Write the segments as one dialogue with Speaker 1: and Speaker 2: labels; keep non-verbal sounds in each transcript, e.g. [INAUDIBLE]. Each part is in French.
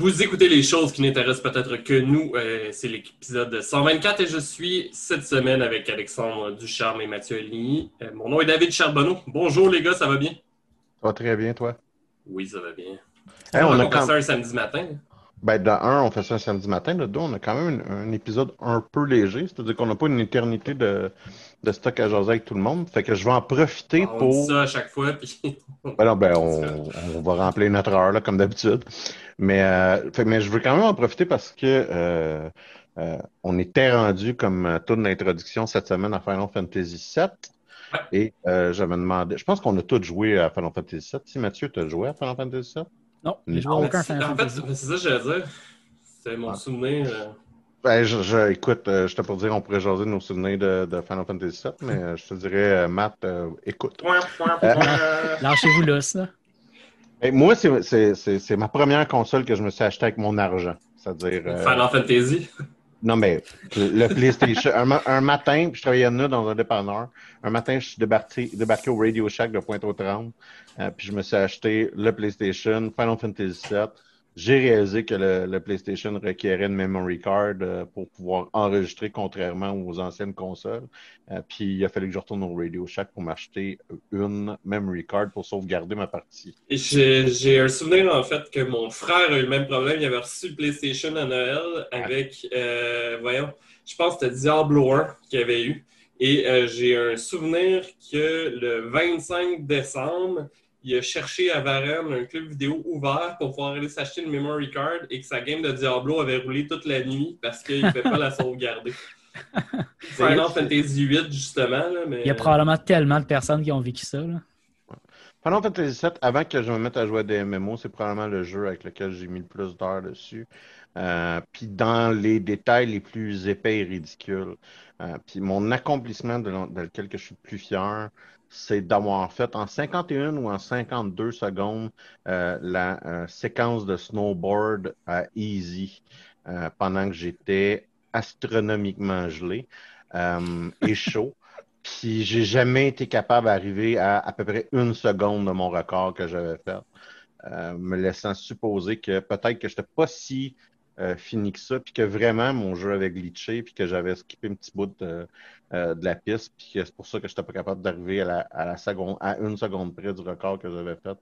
Speaker 1: Vous écoutez les choses qui n'intéressent peut-être que nous. Euh, c'est l'épisode 124 et je suis cette semaine avec Alexandre Ducharme et Mathieu Ligny. Euh, mon nom est David Charbonneau. Bonjour les gars, ça va bien?
Speaker 2: Ça va très bien, toi?
Speaker 1: Oui, ça va bien.
Speaker 2: Hey,
Speaker 1: on,
Speaker 2: on a
Speaker 1: fait
Speaker 2: quand-
Speaker 1: ça un samedi matin.
Speaker 2: Ben, de un, on fait ça un samedi matin. De deux, on a quand même un, un épisode un peu léger. C'est-à-dire qu'on n'a pas une éternité de, de stock à jaser avec tout le monde. Fait que je vais en profiter
Speaker 1: On
Speaker 2: pour.
Speaker 1: dit ça à chaque fois. Puis...
Speaker 2: Ben non, ben, [LAUGHS] on, on va remplir notre heure, là, comme d'habitude. Mais, euh, fait- mais je veux quand même en profiter parce que euh, euh, on était rendu comme toute l'introduction cette semaine à Final Fantasy VII. Et euh, je me demandais, je pense qu'on a tous joué à Final Fantasy VII. Si Mathieu, tu as joué à Final Fantasy VII?
Speaker 3: Non,
Speaker 2: Non.
Speaker 3: à aucun
Speaker 1: En fait,
Speaker 3: Final Fantasy.
Speaker 1: c'est ça que j'allais dire. C'est mon
Speaker 2: Ah.
Speaker 1: souvenir. euh,
Speaker 2: Ben, je, je- écoute, euh, je te pour dire, on pourrait jaser nos souvenirs de, de Final Fantasy VII, mais euh, je te dirais, euh, Matt, euh, écoute.
Speaker 1: point, point, point. [LAUGHS]
Speaker 3: Lâchez-vous là, ça.
Speaker 2: Moi, c'est- c'est c'est- c'est ma première console que je me suis achetée avec mon argent. C'est-à-dire, euh,
Speaker 1: Final Fantasy?
Speaker 2: non, mais le PlayStation. un, un matin, puis je travaillais à dans un dépanneur. Un matin, je suis débarqué, débarqué au Radio Shack de Pointe-aux-Trembles, euh, puis je me suis acheté le PlayStation, Final Fantasy VII. J'ai réalisé que le, PlayStation requérait une memory card euh, pour pouvoir enregistrer, contrairement aux anciennes consoles. Euh, puis il a fallu que je retourne au Radio Shack pour m'acheter une memory card pour sauvegarder ma partie.
Speaker 1: J'ai un souvenir en fait que mon frère a eu le même problème. Il avait reçu le PlayStation à Noël avec, euh, voyons, je pense que c'était Diablo 1 qu'il avait eu. Et j'ai un souvenir que le 25 décembre, il a cherché à Varennes un club vidéo ouvert pour pouvoir aller s'acheter une memory card et que sa game de Diablo avait roulé toute la nuit parce qu'il ne pouvait pas la [LAUGHS] sauvegarder. [LAUGHS] Final Fantasy VIII, justement. Là, mais...
Speaker 3: Il y a probablement tellement de personnes qui ont vécu ça. Là.
Speaker 2: Final Fantasy VII, avant que je me mette à jouer à des MMO, c'est probablement le jeu avec lequel j'ai mis le plus d'heures dessus. Euh, puis dans les détails les plus épais et ridicules. Euh, puis mon accomplissement de, dans lequel que je suis le plus fier, c'est d'avoir fait en 51 ou en 52 secondes euh, la euh, séquence de snowboard à Easy euh, pendant que j'étais astronomiquement gelé euh, et chaud. [LAUGHS] Puis j'ai jamais été capable d'arriver à à peu près une seconde de mon record que j'avais fait, euh, me laissant supposer que peut-être que je n'étais pas si euh, fini que ça, puis que vraiment mon jeu avait glitché, puis que j'avais skippé un petit bout de, euh, la piste, puis que c'est pour ça que je n'étais pas capable d'arriver à, la, à, la seconde, à une seconde près du record que j'avais fait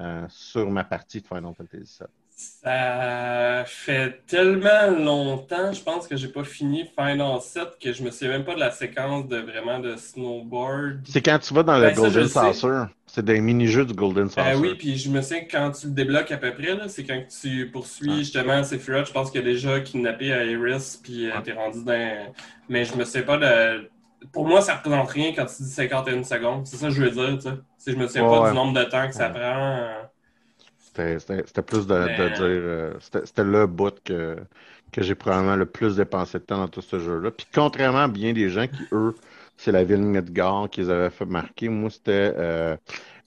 Speaker 2: euh, sur ma partie de Final Fantasy VII.
Speaker 1: Ça fait tellement longtemps, je pense que j'ai pas fini Final 7 que je me souviens même pas de la séquence de vraiment de snowboard.
Speaker 2: C'est quand tu vas dans
Speaker 1: Ben,
Speaker 2: le
Speaker 1: ça,
Speaker 2: Golden. Saucer. C'est des mini-jeux du Golden Saucer.
Speaker 1: Ah oui, puis je me souviens que quand tu le débloques à peu près, là, c'est quand tu poursuis
Speaker 2: Ah.
Speaker 1: justement Sephiroth, je pense qu'il y a déjà kidnappé à Iris, puis euh,
Speaker 2: Ah.
Speaker 1: t'es rendu dans. Mais je me souviens pas de. Pour moi, ça représente rien quand tu dis 51 secondes. C'est ça que je veux dire, tu sais. C'est- Je me souviens
Speaker 2: Ouais,
Speaker 1: pas
Speaker 2: ouais.
Speaker 1: du nombre de temps que ça
Speaker 2: Ouais.
Speaker 1: prend.
Speaker 2: C'était plus de, de
Speaker 1: Mais-
Speaker 2: dire. euh, C'était le bout que, que j'ai probablement le plus dépensé de temps dans tout ce jeu-là. Puis contrairement à bien des gens qui, eux, c'est la ville Midgard qui les avait fait marquer, moi, c'était euh,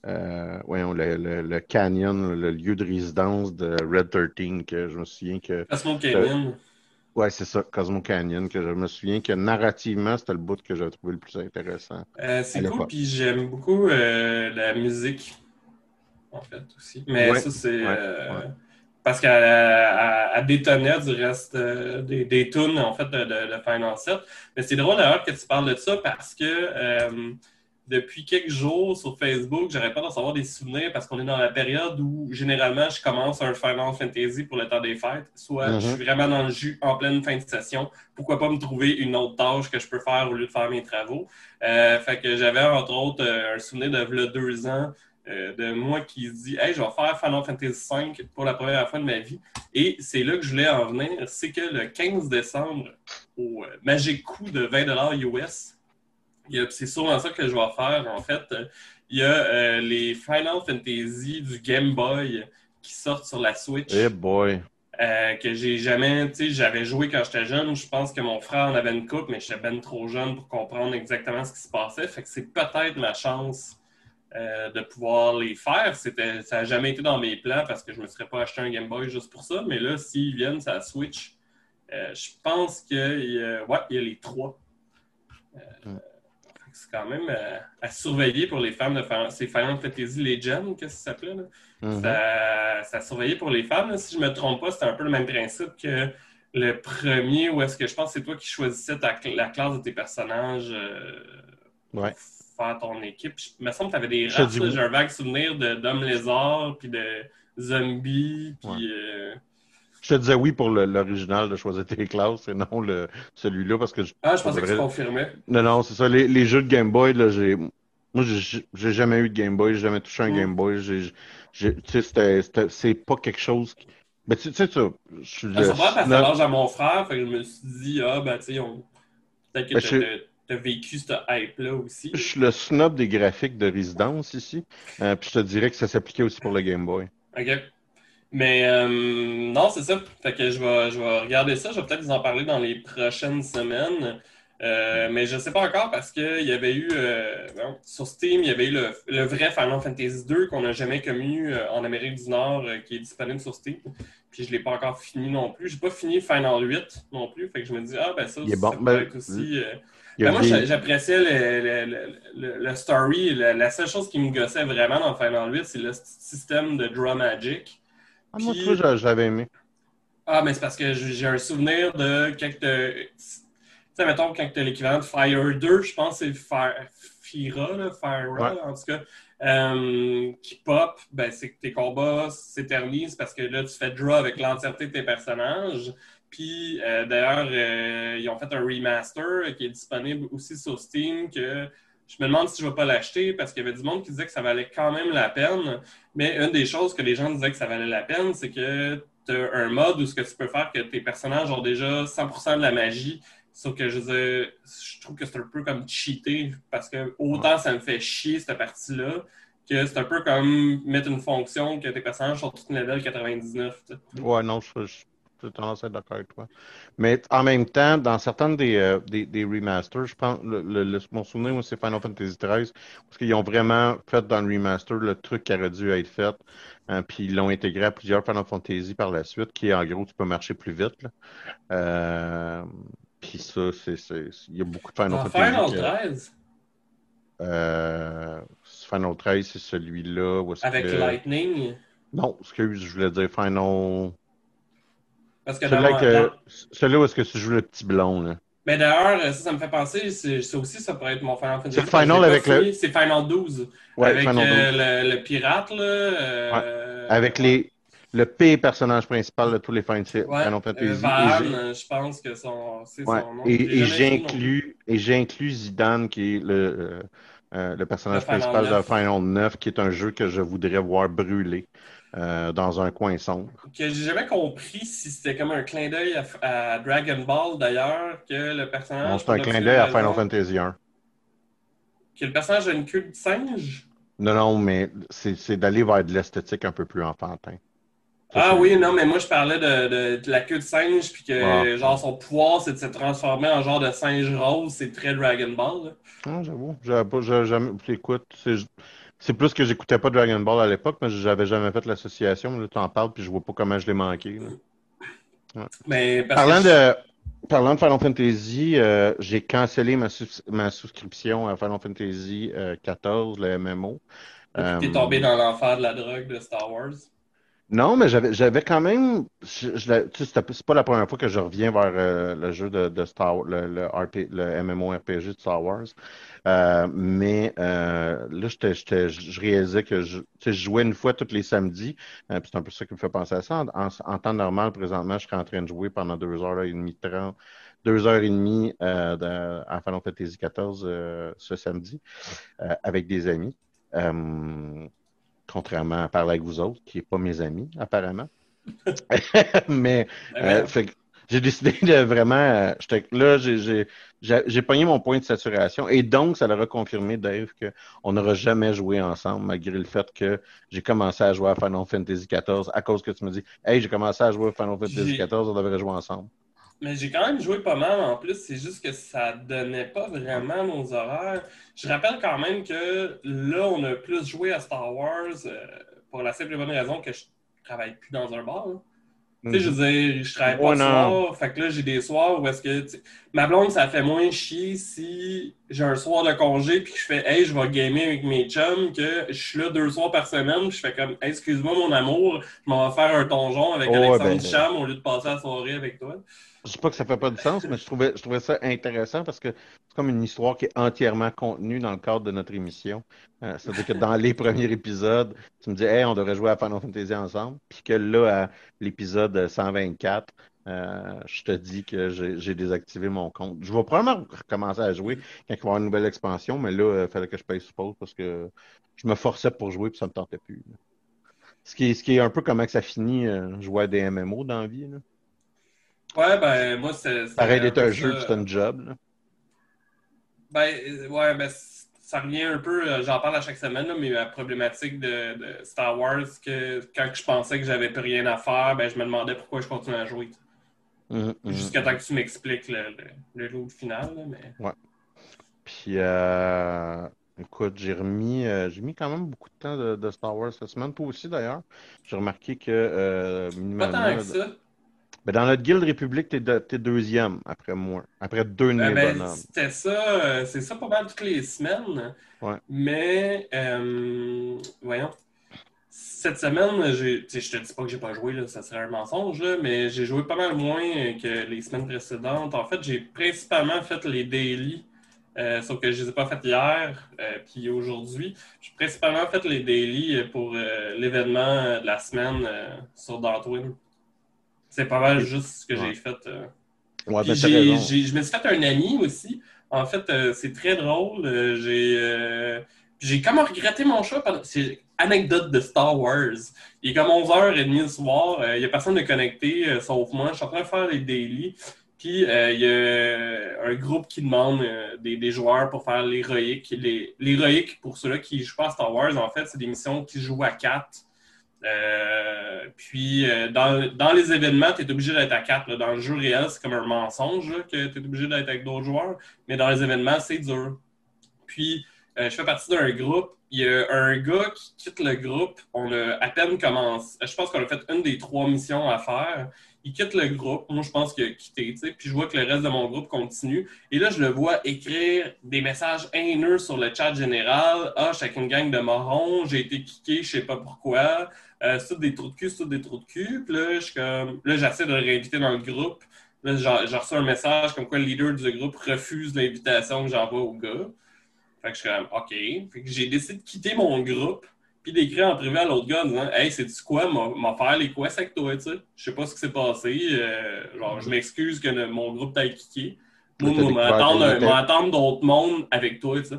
Speaker 2: euh, voyons, le, le, le canyon, le lieu de résidence de Red 13, que je me souviens que.
Speaker 1: Cosmo Canyon.
Speaker 2: Ouais, c'est ça, Cosmo Canyon, que je me souviens que narrativement, c'était le bout que j'avais trouvé le plus intéressant.
Speaker 1: Euh, c'est cool, puis j'aime beaucoup euh, la musique, en fait, aussi. Mais
Speaker 2: Ouais,
Speaker 1: ça, c'est
Speaker 2: ouais,
Speaker 1: euh,
Speaker 2: ouais.
Speaker 1: parce qu'elle elle- elle détonnait du reste euh, des, des tunes, en fait, de, de, de Final 7. Mais c'est drôle d'ailleurs que tu parles de ça parce que euh, depuis quelques jours sur Facebook, j'arrête pas d'en savoir des souvenirs parce qu'on est dans la période où généralement je commence un Final Fantasy pour le temps des fêtes. Soit je suis vraiment dans le jus en pleine fin de session. Pourquoi pas me trouver une autre tâche que je peux faire au lieu de faire mes travaux? Fait que j'avais entre autres un souvenir de deux ans euh, de moi qui se dit Hey, je vais faire Final Fantasy V pour la première fois de ma vie. Et c'est là que je voulais en venir. C'est que le 15 décembre, au euh, magique coût de 20 US, c'est souvent ça que je vais faire en fait. Il y a euh, les Final Fantasy du Game Boy qui sortent sur la Switch.
Speaker 2: Eh boy.
Speaker 1: Euh, que j'ai jamais, tu sais, j'avais joué quand j'étais jeune. Je pense que mon frère en avait une coupe, mais j'étais ben trop jeune pour comprendre exactement ce qui se passait. Fait que c'est peut-être ma chance euh, de pouvoir les faire. C'était, ça n'a jamais été dans mes plans parce que je ne me serais pas acheté un Game Boy juste pour ça. Mais là, s'ils viennent la Switch, euh, je pense qu'il y a, ouais, il y a les trois. Euh,
Speaker 2: Mm.
Speaker 1: c'est quand même euh, à surveiller pour les fans de Final, c'est Final Fantasy Legend, qu'est-ce que ça s'appelait? là?
Speaker 2: Mhm.
Speaker 1: Ça, ça surveillait pour les femmes. là. Si je ne me trompe pas, c'était un peu le même principe que le premier, où est-ce que je pense que c'est toi qui choisissais ta la classe de tes personnages euh,
Speaker 2: Ouais.
Speaker 1: Faire ton équipe. Je- Il me semble que tu avais des races. J'ai un vague souvenir de- d'hommes lézards, puis de zombies, puis...
Speaker 2: Ouais.
Speaker 1: euh,
Speaker 2: Je te disais oui pour l'original de choisir tes classes et non le, celui-là parce que je,
Speaker 1: Ah, je pensais que tu confirmais.
Speaker 2: Non, non, c'est ça. Les, les jeux de Game Boy, là, j'ai. Moi, j'ai jamais eu de Game Boy, j'ai jamais touché un
Speaker 1: Mm.
Speaker 2: Game Boy. Tu sais, c'est pas quelque chose qui. Mais tu sais, ça, je suis
Speaker 1: Ah, va parce que l'âge à mon frère, fait que je me suis dit, ah, ben, tu sais, on... peut-être que
Speaker 2: Ben,
Speaker 1: t'as- vécu cette hype-là aussi?
Speaker 2: je suis le snob des graphiques de résidence ici. Euh, puis je te dirais que ça s'appliquait aussi pour le Game Boy.
Speaker 1: OK. Mais euh, non, c'est ça. Fait que je vais, je vais regarder ça. Je vais peut-être vous en parler dans les prochaines semaines. Euh, mais je ne sais pas encore parce qu'il y avait eu bon, sur Steam, il y avait eu le, le vrai Final Fantasy 2 qu'on n'a jamais connu en Amérique du Nord qui est disponible sur Steam. Puis je ne l'ai pas encore fini non plus. Je n'ai pas fini Final 8 non plus. Fait que je me dis, ah ben ça,
Speaker 2: Il est bon.
Speaker 1: peut
Speaker 2: Ben,
Speaker 1: être aussi. Ben, moi,
Speaker 2: des-
Speaker 1: j'appréciais le, le- le- le- le story. La, la seule chose qui me gossait vraiment dans Final 8, c'est le système de Draw Magic.
Speaker 2: Ah, moi,
Speaker 1: Puis-
Speaker 2: j'avais aimé.
Speaker 1: Ah, mais c'est parce que j'ai un souvenir de quand Tu sais, mettons, quand tu as l'équivalent de Fire 2, je pense que c'est Fire... Fira, là, Fira,
Speaker 2: Ouais.
Speaker 1: en tout cas, euh, qui pop, ben, c'est que tes combats s'éternisent parce que là, tu fais draw avec l'entièreté de tes personnages. Puis, euh, d'ailleurs, euh, ils ont fait un remaster qui est disponible aussi sur Steam que je me demande si je ne vais pas l'acheter parce qu'il y avait du monde qui disait que ça valait quand même la peine. Mais une des choses que les gens disaient que ça valait la peine, c'est que tu as un mode où ce que tu peux faire que tes personnages ont déjà 100% de la magie. Sauf que je je trouve que c'est un peu comme cheater parce que autant ça me fait chier cette partie-là que c'est un peu comme mettre une fonction que tes personnages sont tous level 99. tu sais.
Speaker 2: Ouais, non, je, je, j'ai tendance à être d'accord avec toi. Mais en même temps, dans certains des, euh, des, des remasters, je pense, le, le- le- mon souvenir, c'est Final Fantasy XIII, parce qu'ils ont vraiment fait dans le remaster le truc qui aurait dû être fait, hein, puis ils l'ont intégré à plusieurs Final Fantasy par la suite, qui est en gros, tu peux marcher plus vite. Là. Euh, puis ça, c'est, il y a beaucoup de Final
Speaker 1: Dans
Speaker 2: Fantasy.
Speaker 1: Final 13,
Speaker 2: euh, Final 13, c'est celui-là.
Speaker 1: avec
Speaker 2: que-
Speaker 1: Lightning,
Speaker 2: Non, excuse, je voulais dire Final.
Speaker 1: Parce que
Speaker 2: Celui-là que-
Speaker 1: dans-
Speaker 2: celui-là où est-ce que tu joues le petit blond, là.
Speaker 1: Mais d'ailleurs, ça, ça me fait penser, c'est ça aussi, ça pourrait être mon Final Fantasy.
Speaker 2: C'est le Final avec le-
Speaker 1: C'est Final 12.
Speaker 2: Ouais,
Speaker 1: avec
Speaker 2: Final
Speaker 1: euh,
Speaker 2: 12.
Speaker 1: le, le pirate, là. euh,
Speaker 2: Avec les, le pire personnage principal de tous les Final,
Speaker 1: Ouais, euh,
Speaker 2: Fantasy. Et
Speaker 1: Van, euh, je pense que son- c'est son nom.
Speaker 2: Et, j'inclus et j'inclus Zidane qui est le, euh, euh, le personnage
Speaker 1: Le
Speaker 2: principal de
Speaker 1: 9.
Speaker 2: Final 9 qui est un jeu que je voudrais voir brûler euh, dans un coin sombre.
Speaker 1: Que j'ai jamais compris si c'était comme un clin d'œil à, à Dragon Ball, d'ailleurs, que le personnage.
Speaker 2: Non, c'est un clin d'œil à Final Fantasy 1.
Speaker 1: Que le personnage a une queue de singe?
Speaker 2: Non, non, mais c'est c'est d'aller vers de l'esthétique un peu plus enfantin.
Speaker 1: Ah oui, non, mais moi je parlais de, de- de la queue de singe, puis que
Speaker 2: Ah.
Speaker 1: genre son pouvoir c'est de se transformer en genre de singe rose, c'est très Dragon Ball. là.
Speaker 2: Non, j'avoue. J'avais jamais, écoute, c'est, c'est plus que j'écoutais pas Dragon Ball à l'époque, mais j'avais jamais fait l'association. Là, tu en parles, puis je vois pas comment je l'ai manqué.
Speaker 1: Mais parce
Speaker 2: Parlant
Speaker 1: que
Speaker 2: de, parlant de Final Fantasy, euh, j'ai cancellé ma, ma souscription à Final Fantasy euh, 14, le MMO.
Speaker 1: t'es
Speaker 2: Euh,
Speaker 1: tombé dans l'enfer de la drogue de Star Wars.
Speaker 2: Non, mais j'avais, j'avais quand même. je- je tu sais, c'est pas la première fois que je reviens vers euh, le jeu de, de Star le, le, RP, le MMORPG de Star Wars. Euh, mais euh, là, je réalisais que je, tu sais, je jouais une fois tous les samedis. Euh, puis c'est un peu ça qui me fait penser à ça. En, en- temps normal, présentement, je serais en train de jouer pendant deux heures et demie, trente, deux heures et demie euh, de- à Final Fantasy XIV euh, ce samedi avec des amis. Contrairement à parler avec vous autres, qui n'est pas mes amis, apparemment. [LAUGHS] [LAUGHS] Mais
Speaker 1: Ben,
Speaker 2: euh, j'ai décidé de vraiment. euh, là, j'ai- pogné mon point de saturation. Et donc, ça leur a confirmé, Dave, qu'on n'aura jamais joué ensemble, malgré le fait que j'ai commencé à jouer à Final Fantasy XIV à cause que tu me dis Hey, j'ai commencé à jouer à Final Fantasy XIV, on devrait jouer ensemble.
Speaker 1: Mais j'ai quand même joué pas mal en plus, c'est juste que ça donnait pas vraiment nos horaires. Je rappelle quand même que là, on a plus joué à Star Wars euh, pour la simple et bonne raison que je travaille plus dans un bar. Tu sais, je veux dire, je travaille pas le soir, fait que là, j'ai des soirs où est-ce que, tu ma blonde, ça fait moins chier si j'ai un soir de congé puis que je fais, hey, je vais gamer avec mes chums, que je suis là deux soirs par semaine, puis je fais comme, Hey, excuse-moi, mon amour, je m'en vais faire un donjon avec Alexandre
Speaker 2: ben,
Speaker 1: Duchamp au lieu de passer la soirée avec toi.
Speaker 2: Je sais pas que ça fait pas de sens, mais je trouvais, je trouvais ça intéressant parce que c'est comme une histoire qui est entièrement contenue dans le cadre de notre émission. Euh, C'est-à-dire que dans les [LAUGHS] premiers épisodes, tu me dis, hey, on devrait jouer à Final Fantasy ensemble. Puis que là, à l'épisode 124, euh, je te dis que j'ai désactivé mon compte. Je vais probablement recommencer à jouer quand il va y avoir une nouvelle expansion, mais là, il fallait que je paye suppose parce que je me forçais pour jouer puis ça me tentait plus. Ce qui est, ce qui est un peu comment ça finit euh, jouer à des MMO dans la vie. là.
Speaker 1: Ouais, ben, moi, c'est.
Speaker 2: Pareil d'être un jeu c'est un job. là.
Speaker 1: Ben, euh, ouais, ben, ça revient un peu, euh, j'en parle à chaque semaine, là, mais la problématique de, de Star Wars, que quand je pensais que j'avais plus rien à faire, ben, je me demandais pourquoi je continuais à jouer.
Speaker 2: Mhm, mhm.
Speaker 1: Jusqu'à temps que tu m'expliques le, le, final, là, mais.
Speaker 2: Puis, euh, écoute, j'ai remis, euh, j'ai mis quand même beaucoup de temps de, de Star Wars cette semaine. Toi aussi, d'ailleurs. J'ai remarqué que, euh,
Speaker 1: Pas
Speaker 2: minimalement,
Speaker 1: tant que ça.
Speaker 2: Ben, dans notre guilde République, t'es, de- t'es deuxième après moi. Après deux de
Speaker 1: Euh,
Speaker 2: mes
Speaker 1: ben,
Speaker 2: bonhommes.
Speaker 1: c'était ça, euh, c'est ça pas mal toutes les semaines.
Speaker 2: Ouais.
Speaker 1: Mais, euh, voyons. Cette semaine, j'ai, je te dis pas que j'ai pas joué, là, ça serait un mensonge, là, mais j'ai joué pas mal moins que les semaines précédentes. En fait, j'ai principalement fait les daily, euh, sauf que je les ai pas fait hier, puis aujourd'hui. J'ai principalement fait les daily pour l'événement de la semaine sur Dartwin. C'est pas mal juste ce que
Speaker 2: Ouais.
Speaker 1: j'ai fait. euh,
Speaker 2: Ouais, ben,
Speaker 1: j'ai- je me suis fait un ami aussi. En fait, euh, c'est très drôle. Euh, j'ai j'ai comme regretté mon choix. pendant- C'est anecdote de Star Wars. Il est comme 11h30 le soir. Il n'y a personne de connecté, sauf moi. Je suis en train de faire les daily. Puis il y a un groupe qui demande des, des joueurs pour faire l'héroïque. Les- L'héroïque, pour ceux-là qui ne jouent pas à Star Wars, en fait, c'est des missions qui jouent à 4. Euh, puis, euh, dans, dans les événements, tu es obligé d'être à 4. là. Dans le jeu réel, c'est comme un mensonge que tu es obligé d'être avec d'autres joueurs. Mais dans les événements, c'est dur. Puis, euh, je fais partie d'un groupe. Il y a un gars qui quitte le groupe. On a à peine commencé. Je pense qu'on a fait une des trois missions à faire. Il quitte le groupe. Moi, je pense qu'il a quitté. Puis je vois que le reste de mon groupe continue. Et là, je le vois écrire des messages haineux sur le chat général. Ah, je suis avec une gang de morons. J'ai été kické, je sais pas pourquoi. Euh, c'est tout des trous de cul, c'est tout des trous de cul. Puis là, je suis comme... là j'essaie de le réinviter dans le groupe. Là, j'ai reçu un message comme quoi le leader du groupe refuse l'invitation que j'envoie au gars. Fait que je suis comme, OK. Fait que j'ai décidé de quitter mon groupe, puis d'écrire en privé à l'autre gars en disant, Hey, c'est-tu quoi, m'a m'a faire les quests avec toi, tu sais? Je sais pas ce qui s'est passé. euh, genre, je m'excuse que le- mon groupe t'ait kické. Moi, m'attendre d'autres mondes avec toi, tu sais.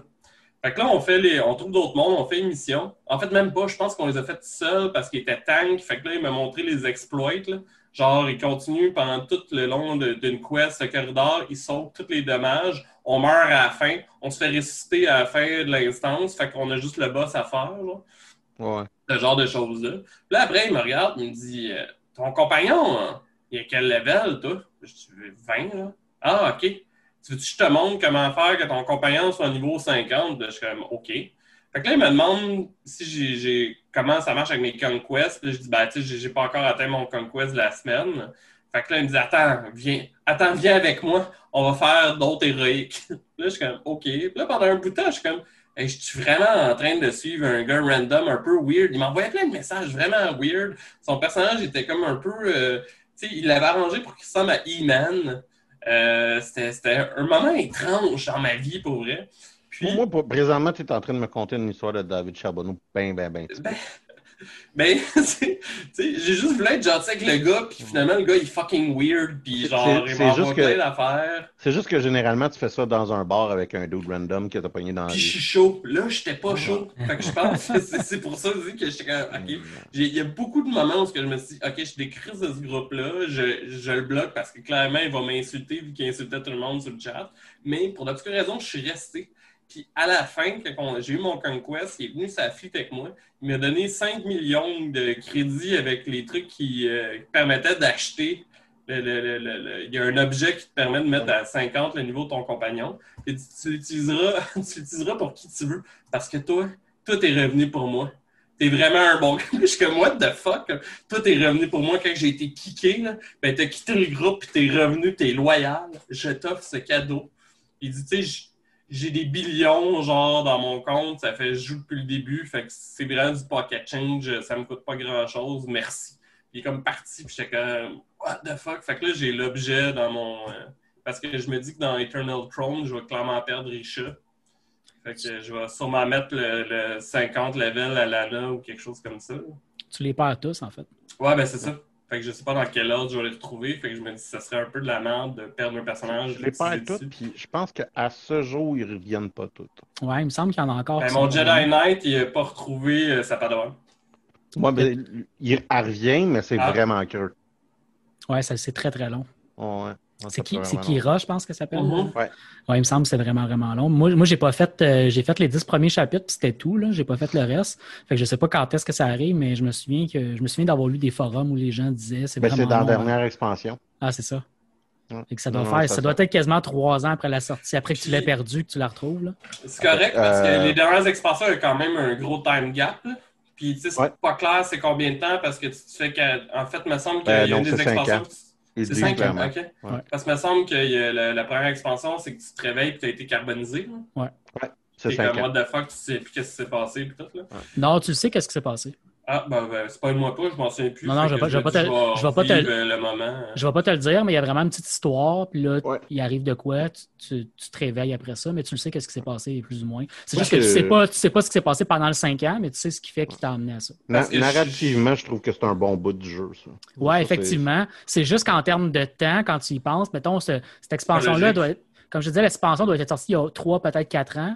Speaker 1: Fait que là, on fait les, on trouve d'autres mondes, on fait une mission. En fait, même pas, je pense qu'on les a fait seuls parce qu'ils étaient tank. Fait que là, il m'a montré les exploits, là. Genre, il continue pendant tout le long d'une quest, ce corridor, il sauve tous les dommages, on meurt à la fin, on se fait ressusciter à la fin de l'instance, fait qu'on a juste le boss à faire, là.
Speaker 2: Ouais.
Speaker 1: ce genre de choses-là. Puis là, après, il me regarde, il me dit euh, Ton compagnon, hein, il est quel level, toi Je dis 20, là. Ah, OK. Tu veux que je te montre comment faire que ton compagnon soit au niveau 50 Je suis comme OK. Fait que là, il me demande si j'ai, comment ça marche avec mes conquests. Là, je dis Ben, tu sais, j'ai pas encore atteint mon conquest de la semaine. Fait que là, il me dit Attends, viens, attends, viens avec moi, on va faire d'autres héroïques. [LAUGHS] là, je suis comme OK. Puis là, pendant un bout de temps, je suis comme Hey, je suis vraiment en train de suivre un gars random un peu weird. Il m'envoyait plein de messages vraiment weird. Son personnage était comme un peu. euh, tu sais, il l'avait arrangé pour qu'il ressemble à E-Man. Euh, c'était, un moment étrange dans ma vie, pour vrai. Puis,
Speaker 2: Moi, pour- présentement, tu es en train de me conter une histoire de David Charbonneau. Ben, ben, ben.
Speaker 1: ben, [LAUGHS] ben, c'est- [LAUGHS] tu sais, j'ai juste voulu être gentil avec le gars, puis finalement, le gars, il est fucking weird, puis genre, il m'envoie plein
Speaker 2: que-
Speaker 1: d'affaires.
Speaker 2: C'est juste que généralement, tu fais ça dans un bar avec un dude random qui t'a pogné dans la
Speaker 1: Puis je suis chaud. Là, j'étais pas chaud. Fait que je pense que c'est pour ça aussi que j'étais comme, OK. Il y a beaucoup de moments où je me suis dit, OK, je décris de ce groupe-là, je, je le bloque parce que clairement, il va m'insulter vu qu'il insultait tout le monde sur le chat. Mais pour d'obscures raisons, je suis resté. Puis à la fin, quand j'ai eu mon conquest, il est venu s'affiter avec moi. Il m'a donné 5 millions de crédits avec les trucs qui euh, permettaient d'acheter. Il y a un objet qui te permet de mettre à 50 le niveau de ton compagnon. Et tu, tu l'utiliseras, [LAUGHS] tu l'utiliseras pour qui tu veux. Parce que toi, tout est revenu pour moi. T'es vraiment un bon gars. [LAUGHS] Je suis comme, what the fuck? Tout est revenu pour moi quand j'ai été kické. Là. Ben, t'as quitté le groupe puis t'es revenu, t'es loyal. Je t'offre ce cadeau. Il dit, tu sais, j'ai des billions, genre, dans mon compte. Ça fait, je joue depuis le début. Fait que c'est vraiment du pocket change. Ça me coûte pas grand chose. Merci. Puis il est comme parti. Puis j'étais comme, what the fuck? Fait que là, j'ai l'objet dans mon. euh, parce que je me dis que dans Eternal Throne, je vais clairement perdre Risha. Fait que je vais sûrement mettre le, le 50 level à Lana ou quelque chose comme ça.
Speaker 3: Tu les perds tous, en fait.
Speaker 1: Ouais, ben c'est ça. Fait que je sais pas dans quel ordre je vais les retrouver. Fait que je me dis que ça serait un peu de la merde de perdre un personnage.
Speaker 2: Je les perds toutes, puis je pense qu'à ce jour, ils reviennent pas toutes.
Speaker 3: Ouais, il me semble qu'il y en a encore.
Speaker 1: Ben, mon Jedi Knight, il a pas retrouvé euh, sa padawan.
Speaker 2: Moi, ben, il elle revient, mais c'est
Speaker 1: Ah.
Speaker 2: vraiment creux.
Speaker 3: Ouais, ça- c'est très, très long.
Speaker 2: Ouais.
Speaker 3: C'est qui, Kira, je pense que ça s'appelle.
Speaker 1: Mhm.
Speaker 2: Ouais.
Speaker 3: Ouais, il me semble que c'est vraiment, vraiment long. Moi, moi j'ai pas fait, euh, j'ai fait les dix premiers chapitres, puis c'était tout, là. J'ai pas fait le reste. Fait que je sais pas quand est-ce que ça arrive, mais je me souviens que je me souviens d'avoir lu des forums où les gens disaient c'est
Speaker 2: Ben,
Speaker 3: vraiment
Speaker 2: c'est dans la
Speaker 3: long, hein.
Speaker 2: dernière expansion.
Speaker 3: Ah, c'est ça.
Speaker 2: Ouais.
Speaker 3: Fait que ça doit
Speaker 2: Non,
Speaker 3: faire,
Speaker 2: non,
Speaker 3: ça,
Speaker 2: ça-
Speaker 3: doit être quasiment trois ans après la sortie, après que tu l'aies perdu, que tu la retrouves.
Speaker 1: C'est correct parce que
Speaker 2: Euh,
Speaker 1: les dernières expansions ont quand même un gros time gap. là. Puis, tu sais, c'est
Speaker 2: Ouais.
Speaker 1: pas clair c'est combien de temps parce que tu te fais que. En fait, il me semble qu'il
Speaker 2: Euh,
Speaker 1: y a
Speaker 2: non,
Speaker 1: une des expansions. C'est
Speaker 2: disent
Speaker 1: 5 ans, ok.
Speaker 2: Ouais.
Speaker 1: Parce qu'il me semble que a la, la première expansion, c'est que tu te réveilles et tu as été carbonisé. là.
Speaker 2: C'est
Speaker 1: T'es
Speaker 2: 5
Speaker 1: comme, what the fuck, tu sais plus qu'est-ce qui s'est passé. Puis tout, là.
Speaker 3: Non, tu le sais qu'est-ce qui s'est passé.
Speaker 1: Ah, ben, ben c'est pas je m'en souviens plus.
Speaker 3: Non, non, je vais
Speaker 1: que
Speaker 3: pas- je vais pas te- je vais pas te-
Speaker 1: revivre, le moment.
Speaker 3: Je vais pas te le dire, mais il y a vraiment une petite histoire, puis là,
Speaker 2: Ouais.
Speaker 3: il arrive de quoi, tu, tu- tu te réveilles après ça, mais tu le sais qu'est-ce qui s'est passé, plus ou moins. C'est juste que, tu sais pas, tu sais pas ce qui s'est passé pendant le 5 ans, mais tu sais ce qui fait qui t'a amené à ça.
Speaker 2: Na- narrativement, je trouve que c'est un bon bout du jeu, ça.
Speaker 3: Ouais,
Speaker 2: Ça,
Speaker 3: effectivement. C'est juste qu'en termes de temps, quand tu y penses, mettons, ce- cette expansion-là doit être, comme je disais, l'expansion doit être sortie il y a 3, peut-être 4 ans.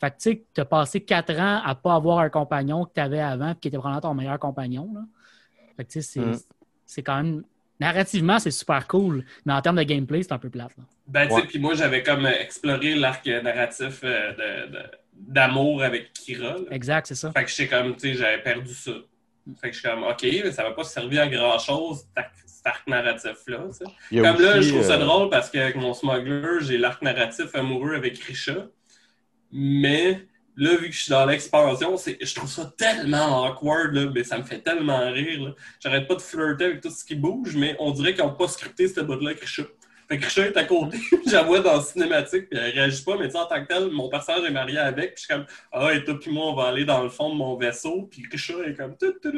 Speaker 3: Fait que tu sais, tu as passé 4 ans à pas avoir un compagnon que tu avais avant, puis qui était probablement ton meilleur compagnon. Là. Fait que tu sais, c'est
Speaker 2: Mm.
Speaker 3: c'est quand même. Narrativement, c'est super cool, mais en termes de gameplay, c'est un peu plate. là.
Speaker 1: Ben, tu sais, puis moi, j'avais comme exploré l'arc narratif euh, de- de- d'amour avec Kira. là.
Speaker 3: Exact, c'est ça.
Speaker 1: Fait que j'étais comme, tu sais, j'avais perdu ça. Fait que je suis comme, OK, mais ça va pas servir à grand-chose, cet arc- cet arc narratif-là. Comme là, je trouve ça
Speaker 2: euh,
Speaker 1: drôle parce qu'avec mon smuggler, j'ai l'arc narratif amoureux avec Risha. Mais là, vu que je suis dans l'expansion, je trouve ça tellement awkward, là, mais ça me fait tellement rire. J'arrête pas de flirter avec tout ce qui bouge, mais on dirait qu'ils n'ont pas scripté cette avec Richard. Fait que Richard est à côté, [LAUGHS] je la vois dans la cinématique, puis elle réagit pas, mais tu sais, en tant que tel, mon personnage est marié avec, puis je suis comme, ah, et toi, puis moi, on va aller dans le fond de mon vaisseau, puis Richard est comme, tout, tout,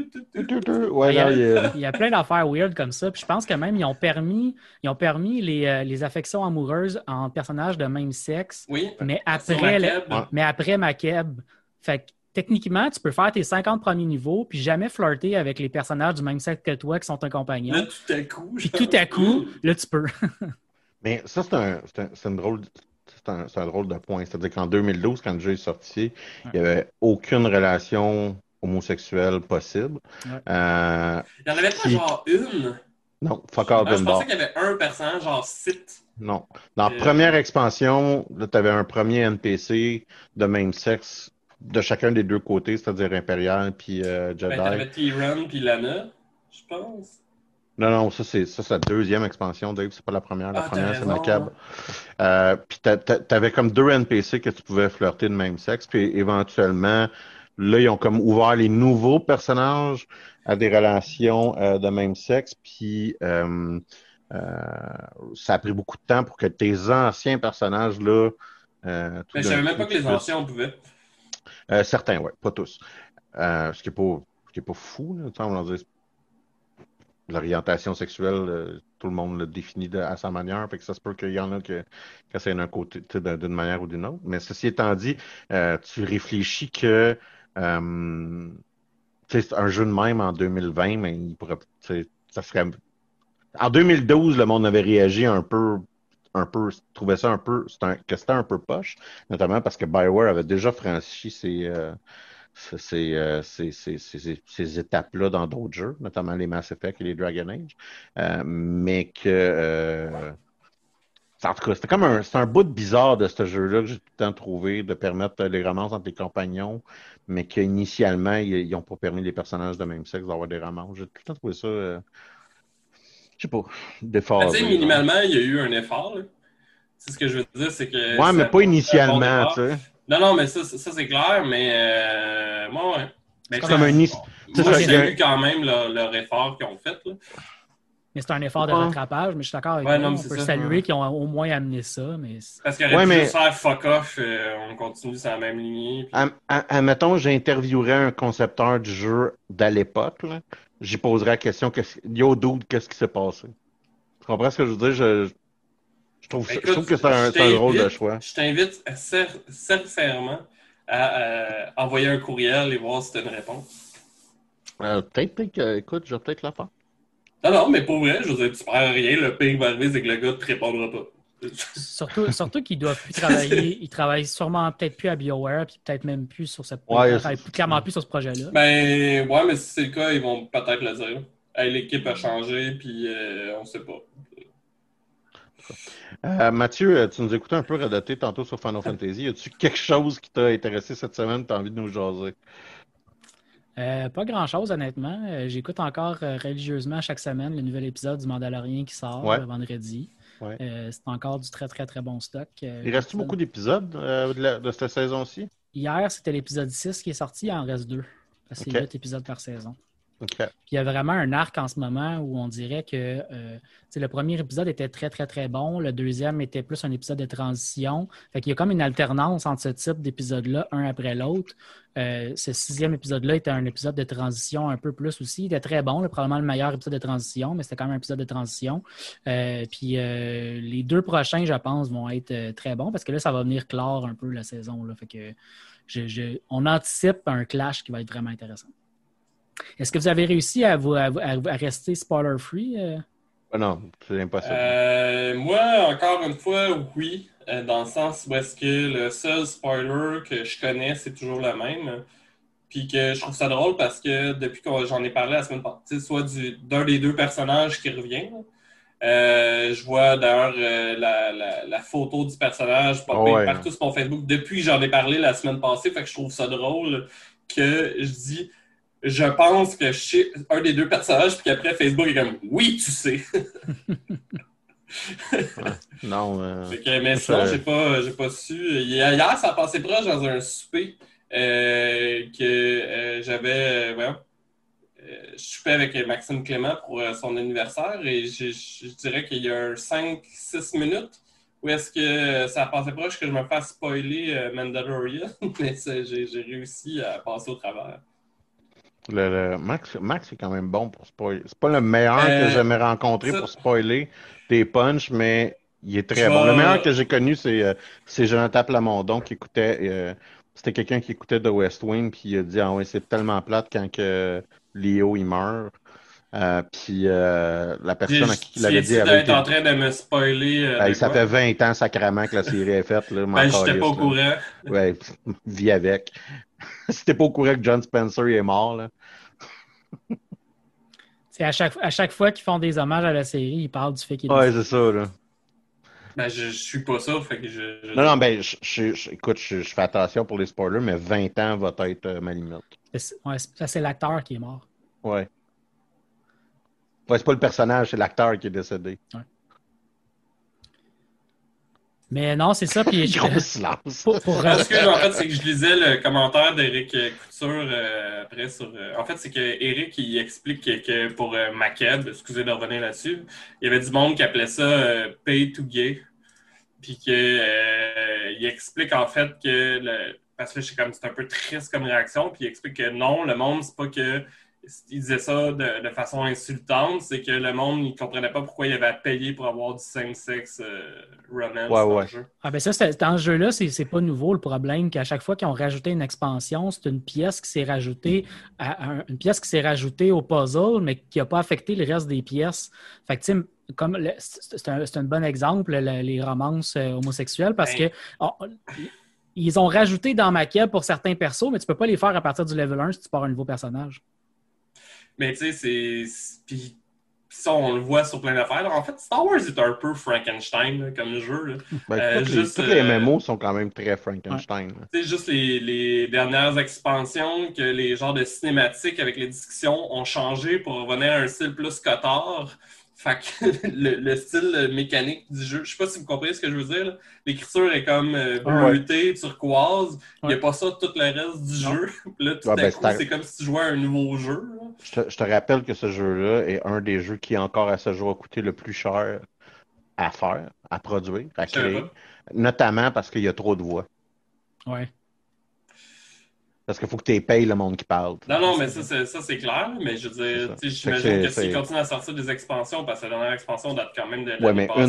Speaker 1: tout, tout.
Speaker 2: Ouais,
Speaker 3: Il y a-
Speaker 2: il y a-
Speaker 3: Il y a plein d'affaires weird comme ça. Puis je pense que même ils ont permis, ils ont permis les, euh, les affections amoureuses en personnages de même sexe,
Speaker 1: Oui,
Speaker 3: mais après,
Speaker 1: ma
Speaker 3: le-.
Speaker 2: Ouais.
Speaker 3: mais après Makeb. Fait que techniquement, tu peux faire tes 50 premiers niveaux puis jamais flirter avec les personnages du même sexe que toi qui sont tes
Speaker 1: Là,
Speaker 3: compagnons.
Speaker 1: tout à coup.
Speaker 3: Puis tout à coup, là, tu peux. [LAUGHS]
Speaker 2: Mais ça, c'est un, c'est un, c'est une drôle, c'est un, un drôle de point. C'est-à-dire qu'en 2012, quand le jeu est sorti, il n'y avait aucune relation homosexuelle possible.
Speaker 3: Ouais.
Speaker 2: Euh,
Speaker 1: Il y en avait pas genre une.
Speaker 2: non, fuck
Speaker 1: je
Speaker 2: bar.
Speaker 1: pensais qu'il y avait un personnage, genre site.
Speaker 2: Non. Dans la
Speaker 1: Euh,
Speaker 2: première expansion, tu avais un premier NPC de même sexe de chacun des deux côtés, c'est-à-dire Impérial puis euh, Jedi.
Speaker 1: Ben, t'avais T-Run puis Lana, je pense.
Speaker 2: Non, non, ça c'est ça c'est la deuxième expansion, Dave, c'est pas la première. La
Speaker 1: Ah,
Speaker 2: première, c'est. Macabre. Euh, puis t'a- t'a- t'avais comme deux NPC que tu pouvais flirter de même sexe, puis éventuellement, là, ils ont comme ouvert les nouveaux personnages à des relations euh, de même sexe, puis euh, ça a pris beaucoup de temps pour que tes anciens personnages, là... Euh, tout
Speaker 1: Mais je
Speaker 2: d'un
Speaker 1: savais même pas que les anciens, on pouvait.
Speaker 2: Euh, certains, oui, pas tous. Euh, ce qui n'est pas, qui fou, là, on va dire, l'orientation sexuelle, euh, tout le monde le définit à sa manière, fait que ça se peut qu'il y en a que, que d'un côté, d'une manière ou d'une autre. Mais ceci étant dit, tu réfléchis que un jeu de même en 2020, mais il pourrait, ça serait. En 2012, le monde avait réagi un peu un peu, trouvait ça un peu, un- que c'était un peu poche, notamment parce que Bioware avait déjà franchi ces, euh, euh, ces- ces- ces- ces étapes-là dans d'autres jeux, notamment les Mass Effect et les Dragon Age, Euh, mais que, euh, en tout cas, c'était comme un, un bout bizarre de ce jeu-là que j'ai tout le temps trouvé, de permettre les romances entre les compagnons, mais qu'initialement, ils n'ont pas permis les personnages de même sexe d'avoir des romances. J'ai tout le temps trouvé ça, je sais pas, déphasé.
Speaker 1: Ben, tu sais, minimalement, il y a eu un effort. C'est ce que je veux dire, c'est que.
Speaker 2: Ouais, mais pas initialement, tu sais.
Speaker 1: Non, non, mais ça, ça, c'est clair, mais euh, moi, ouais. Ben,
Speaker 3: C'est
Speaker 2: comme un
Speaker 1: bon,
Speaker 2: c'est
Speaker 1: Moi,
Speaker 2: a-
Speaker 1: vu quand même leur, leur effort qu'ils ont fait. Là.
Speaker 3: Mais c'est un effort de rattrapage, mais je suis d'accord avec
Speaker 1: Ouais, non,
Speaker 3: On
Speaker 1: c'est
Speaker 3: peut
Speaker 1: ça,
Speaker 3: saluer
Speaker 1: ouais.
Speaker 3: qu'ils ont au moins amené ça, mais
Speaker 1: Parce qu'il aurait
Speaker 2: Ouais,
Speaker 1: pu
Speaker 2: mais-
Speaker 1: juste faire fuck off, euh, on continue sur la même lignée. puis-
Speaker 2: Admettons, j'interviewerais un concepteur du jeu d'à l'époque. J'y poserais la question, qu'est-ce- yo, dude, qu'est-ce qui s'est passé? Tu comprends ce que je veux dire? Je, je trouve, ça-
Speaker 1: Écoute,
Speaker 2: je trouve que c'est un, un drôle de choix.
Speaker 1: Je t'invite sincèrement à euh, envoyer un courriel et voir si tu as une réponse.
Speaker 2: Euh, peut-être, peut-être que- écoute, je vais peut-être la faire.
Speaker 1: Non, non, mais pour vrai, je veux dire, tu perds rien. Le pire qui va arriver, c'est que le gars ne te répondra pas.
Speaker 3: surtout, surtout qu'ils doivent plus travailler. Ils travaillent sûrement peut-être plus à BioWare, puis peut-être même plus sur ce
Speaker 2: Ouais,
Speaker 3: ils travaillent plus- clairement plus sur ce projet-là.
Speaker 1: Ben, ouais, mais si c'est le cas, ils vont peut-être le dire. Hey, L'équipe a changé, puis euh, on sait pas.
Speaker 2: Euh, Mathieu, tu nous écoutais un peu radoter tantôt sur Final Fantasy. As-tu quelque chose qui t'a intéressé cette semaine? Tu as envie de nous jaser?
Speaker 3: Euh, pas grand-chose, honnêtement. Euh, J'écoute encore euh, religieusement chaque semaine le nouvel épisode du Mandalorian qui sort
Speaker 2: Ouais.
Speaker 3: le vendredi.
Speaker 2: Ouais.
Speaker 3: C'est encore du très, très, très bon stock.
Speaker 2: Il reste beaucoup d'épisodes de, cette saison-ci?
Speaker 3: Hier, c'était l'épisode 6 qui est sorti, il en reste deux. C'est 8 épisodes par saison. Puis il y a vraiment un arc en ce moment où on dirait que euh, le premier épisode était très, très, très bon. Le deuxième était plus un épisode de transition. Fait qu'il y a comme une alternance entre ce type d'épisodes-là, un après l'autre. Euh, ce sixième épisode-là était un épisode de transition un peu plus aussi. Il était très bon, probablement le meilleur épisode de transition, mais c'était quand même un épisode de transition. Euh, puis les deux prochains, je pense, vont être très bons parce que là, ça va venir clore un peu la saison. On anticipe un clash qui va être vraiment intéressant. Est-ce que vous avez réussi à, vous, à, vous- à- à rester spoiler-free? euh?
Speaker 2: Ah non, c'est impossible.
Speaker 1: Euh, moi, encore une fois, oui. euh, dans le sens où est-ce que le seul spoiler que je connais, c'est toujours le même. Puis que je trouve ça drôle parce que depuis que j'en ai parlé la semaine passée, soit du- d'un des deux personnages qui revient. Euh, je vois d'ailleurs euh, la, la- la photo du personnage popper
Speaker 2: Oh ouais.
Speaker 1: partout sur mon Facebook depuis que j'en ai parlé la semaine passée. Fait que je trouve ça drôle que je dis je pense que je sais un des deux personnages, puis qu'après Facebook est comme oui, tu sais.
Speaker 2: Non. euh,
Speaker 1: que, mais sinon, j'ai pas, j'ai pas su. Hier, ça a passé proche dans un souper euh, que euh, j'avais. euh, je soupais avec Maxime Clément pour son anniversaire et je, je- dirais qu'il y a un 5-6 minutes où est-ce que ça passé proche que je me fasse spoiler Mandalorian, [LAUGHS] mais j'ai réussi à passer au travers.
Speaker 2: Le- le- Max, Max est quand même bon pour spoiler. C'est pas le meilleur
Speaker 1: Euh,
Speaker 2: que j'ai jamais rencontré
Speaker 1: ça-
Speaker 2: pour spoiler des punchs, mais il est très
Speaker 1: Je
Speaker 2: bon.
Speaker 1: vais-
Speaker 2: Le meilleur que j'ai connu, c'est euh, c'est Jonathan Plamondon qui écoutait. euh, C'était quelqu'un qui écoutait The West Wing, puis il a dit Ah ouais, c'est tellement plate quand que Léo il meurt. Euh, puis euh, la personne à qui il avait dit avait été.
Speaker 1: en train de me spoiler. euh,
Speaker 2: Ben,
Speaker 1: de
Speaker 2: ça
Speaker 1: quoi?
Speaker 2: fait 20 ans sacrément que la série est faite. Là, [LAUGHS]
Speaker 1: Ben, j'étais pas au
Speaker 2: là.
Speaker 1: courant.
Speaker 2: Ouais, [LAUGHS] vis avec. [LAUGHS] si t'es pas au courant que John Spencer il est mort, là.
Speaker 3: C'est à chaque, à chaque fois qu'ils font des hommages à la série, ils parlent du fait qu'il est
Speaker 2: Ouais, c'est ça, là.
Speaker 1: Ben, je, je suis pas ça, fait que je. je-
Speaker 2: Non, non, ben, je, je- je- écoute, je, je fais attention pour les spoilers, mais 20 ans va être euh, ma limite.
Speaker 3: C'est- ouais, c'est- ça, c'est l'acteur qui est mort.
Speaker 2: Ouais. Ouais, c'est pas le personnage, c'est l'acteur qui est décédé.
Speaker 3: Mais non, c'est ça. Puis [LAUGHS] je-
Speaker 2: Gros [LAUGHS] silence.
Speaker 3: pour, pour,
Speaker 1: Parce que, en fait, c'est que je lisais le commentaire d'Éric Couture euh, après sur. euh, en fait, c'est que Eric il explique que, que pour euh, excusez de revenir là-dessus, il y avait du monde qui appelait ça euh, pay to gay. Puis que euh, il explique en fait que le- parce que je sais comme c'est un peu triste comme réaction, puis il explique que non, le monde, c'est pas que il disait ça de, de façon insultante, c'est que le monde, il comprenait pas pourquoi il avait à payer pour avoir du same-sex euh, romance
Speaker 2: Ouais,
Speaker 1: dans
Speaker 2: ouais.
Speaker 1: le jeu.
Speaker 3: Ah ben ça, c'est- dans ce jeu-là, c'est c'est pas nouveau le problème qu'à chaque fois qu'ils ont rajouté une expansion, c'est une pièce qui s'est rajoutée à, à- une pièce qui s'est rajoutée au puzzle, mais qui n'a pas affecté le reste des pièces. Fait que tu sais, comme le- c'est un, c'est un bon exemple, le- les romances euh, homosexuelles, parce
Speaker 1: Ben.
Speaker 3: que oh, ils ont rajouté dans Maquette pour certains persos, mais tu peux pas les faire à partir du level 1 si tu pars un nouveau personnage.
Speaker 1: Mais tu sais, c'est. c'est- Puis ça, on le voit sur plein d'affaires. En fait, Star Wars est un peu Frankenstein là, comme jeu. là. [LAUGHS]
Speaker 2: Ben,
Speaker 1: Euh,
Speaker 2: toutes,
Speaker 1: juste,
Speaker 2: les, toutes les
Speaker 1: euh,
Speaker 2: MMO sont quand même très Frankenstein.
Speaker 1: Tu sais, juste les, les dernières expansions, que les genres de cinématiques avec les discussions ont changé pour revenir à un style plus cotard. Fait que le, le style mécanique du jeu, je sais pas si vous comprenez ce que je veux dire. L'écriture est comme euh,
Speaker 3: Ah ouais.
Speaker 1: bleutée, turquoise. Il n'y a
Speaker 3: Ouais.
Speaker 1: pas ça tout le reste du
Speaker 3: Non.
Speaker 1: jeu. [LAUGHS] Là, tout
Speaker 2: Ah,
Speaker 1: à
Speaker 2: ben,
Speaker 1: coup,
Speaker 2: c'est
Speaker 1: comme si tu jouais à un nouveau jeu.
Speaker 2: Je te, je te rappelle que ce jeu-là est un des jeux qui, encore à ce jour, a coûté le plus cher à faire, à produire, à créer. Notamment parce qu'il y a trop de voix.
Speaker 3: Ouais.
Speaker 2: Parce qu'il faut que tu payes le monde qui parle.
Speaker 1: Non, non, mais ça, c'est, ça, c'est clair. Mais je veux dire,
Speaker 2: que
Speaker 1: j'imagine que,
Speaker 2: c'est-
Speaker 1: s'ils continuent à sortir des expansions, parce que la dernière expansion date quand même de l'année
Speaker 2: Ouais, mais
Speaker 1: passée,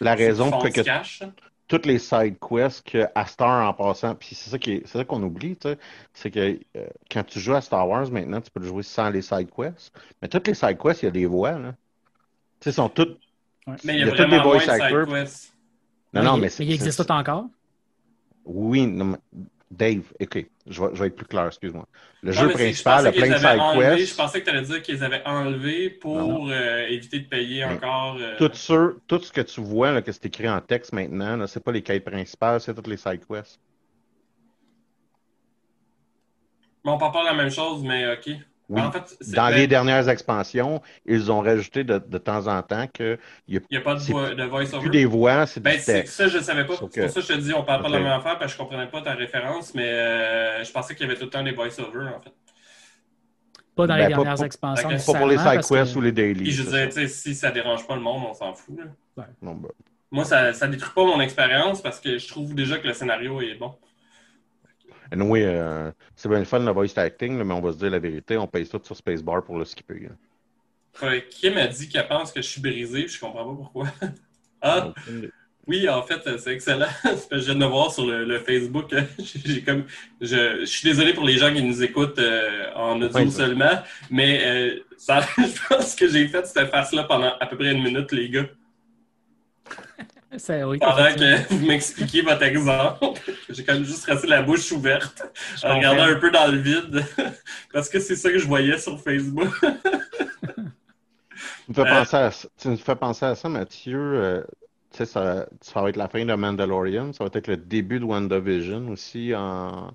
Speaker 2: une la raison pour que
Speaker 1: cash.
Speaker 2: toutes les side quests que à Star en passant, puis c'est ça qui est- c'est ça qu'on oublie, tu sais, c'est que euh, quand tu joues à Star Wars maintenant, tu peux le jouer sans les side quests. Mais toutes les side quests, il y a des voix, là. Tu sais, sont toutes.
Speaker 3: Ouais.
Speaker 1: Mais il y a,
Speaker 2: y a tous
Speaker 1: vraiment
Speaker 2: des
Speaker 1: moins
Speaker 2: voice
Speaker 1: de side quests.
Speaker 2: Non, non, mais c'est.
Speaker 3: il existe tout encore?
Speaker 2: Oui, non, mais Dave, ok, je vais, je vais être plus clair, excuse-moi. Le jeu principal a plein de side
Speaker 1: enlevé-
Speaker 2: quests.
Speaker 1: Je pensais que tu allais dire qu'ils avaient enlevé pour
Speaker 2: Non,
Speaker 1: euh, éviter de payer
Speaker 2: Mais
Speaker 1: encore. euh,
Speaker 2: Tout, ce, tout ce que tu vois, là, que c'est écrit en texte maintenant, là, c'est pas les quêtes principales, c'est toutes les side quests.
Speaker 1: Mais on parle pas de la même chose, mais OK.
Speaker 2: Oui.
Speaker 1: En fait, c'est-
Speaker 2: Dans
Speaker 1: ben,
Speaker 2: les dernières expansions, ils ont rajouté de, de temps en temps qu'il n'y a
Speaker 1: il n'y a pas de, voix- de voice-over.
Speaker 2: plus des voix, c'est
Speaker 1: Ben,
Speaker 2: du texte.
Speaker 1: ça, je ne savais pas. C'est pour ça que je te dis, on parle pas de la même affaire, parce que je comprenais pas ta référence, mais euh, je pensais qu'il y avait tout le temps des voice-over, en fait.
Speaker 3: Pas dans
Speaker 2: Ben,
Speaker 3: les
Speaker 2: pas-
Speaker 3: dernières
Speaker 2: pas-
Speaker 3: expansions.
Speaker 1: Pas
Speaker 2: Pas pour les side
Speaker 3: que-
Speaker 2: ou les dailies.
Speaker 1: Puis je tu sais, si ça dérange pas le monde, on s'en fout. là.
Speaker 2: Non, ben,
Speaker 1: Moi, ça, ça détruit pas mon expérience parce que je trouve déjà que le scénario est bon.
Speaker 2: Anyway, euh, c'est bien le fun le voice acting, là, mais on va se dire la vérité, on paye tout sur Spacebar pour le skipper.
Speaker 1: que Kim a dit qu'elle pense que je suis brisé, puis je comprends pas pourquoi. [LAUGHS] ah, oui, en fait, c'est excellent. [LAUGHS] C'est parce que je viens de voir sur le, le Facebook. [LAUGHS] J'ai comme, je, je suis désolé pour les gens qui nous écoutent euh, en audio seulement, mais euh, ça, je pense que j'ai fait cette face-là pendant à peu près une minute, les gars.
Speaker 3: Oui,
Speaker 1: Pendant que vous m'expliquiez votre exemple, j'ai quand même juste resté la bouche ouverte,
Speaker 3: Je
Speaker 1: en regardant un peu dans le vide, parce que c'est ça que je voyais sur Facebook.
Speaker 2: Tu me fais
Speaker 1: Euh,
Speaker 2: penser à, ça- tu me fais penser à ça, Mathieu. euh, tu sais, ça, ça va être la fin de Mandalorian. Ça va être le début de WandaVision aussi en,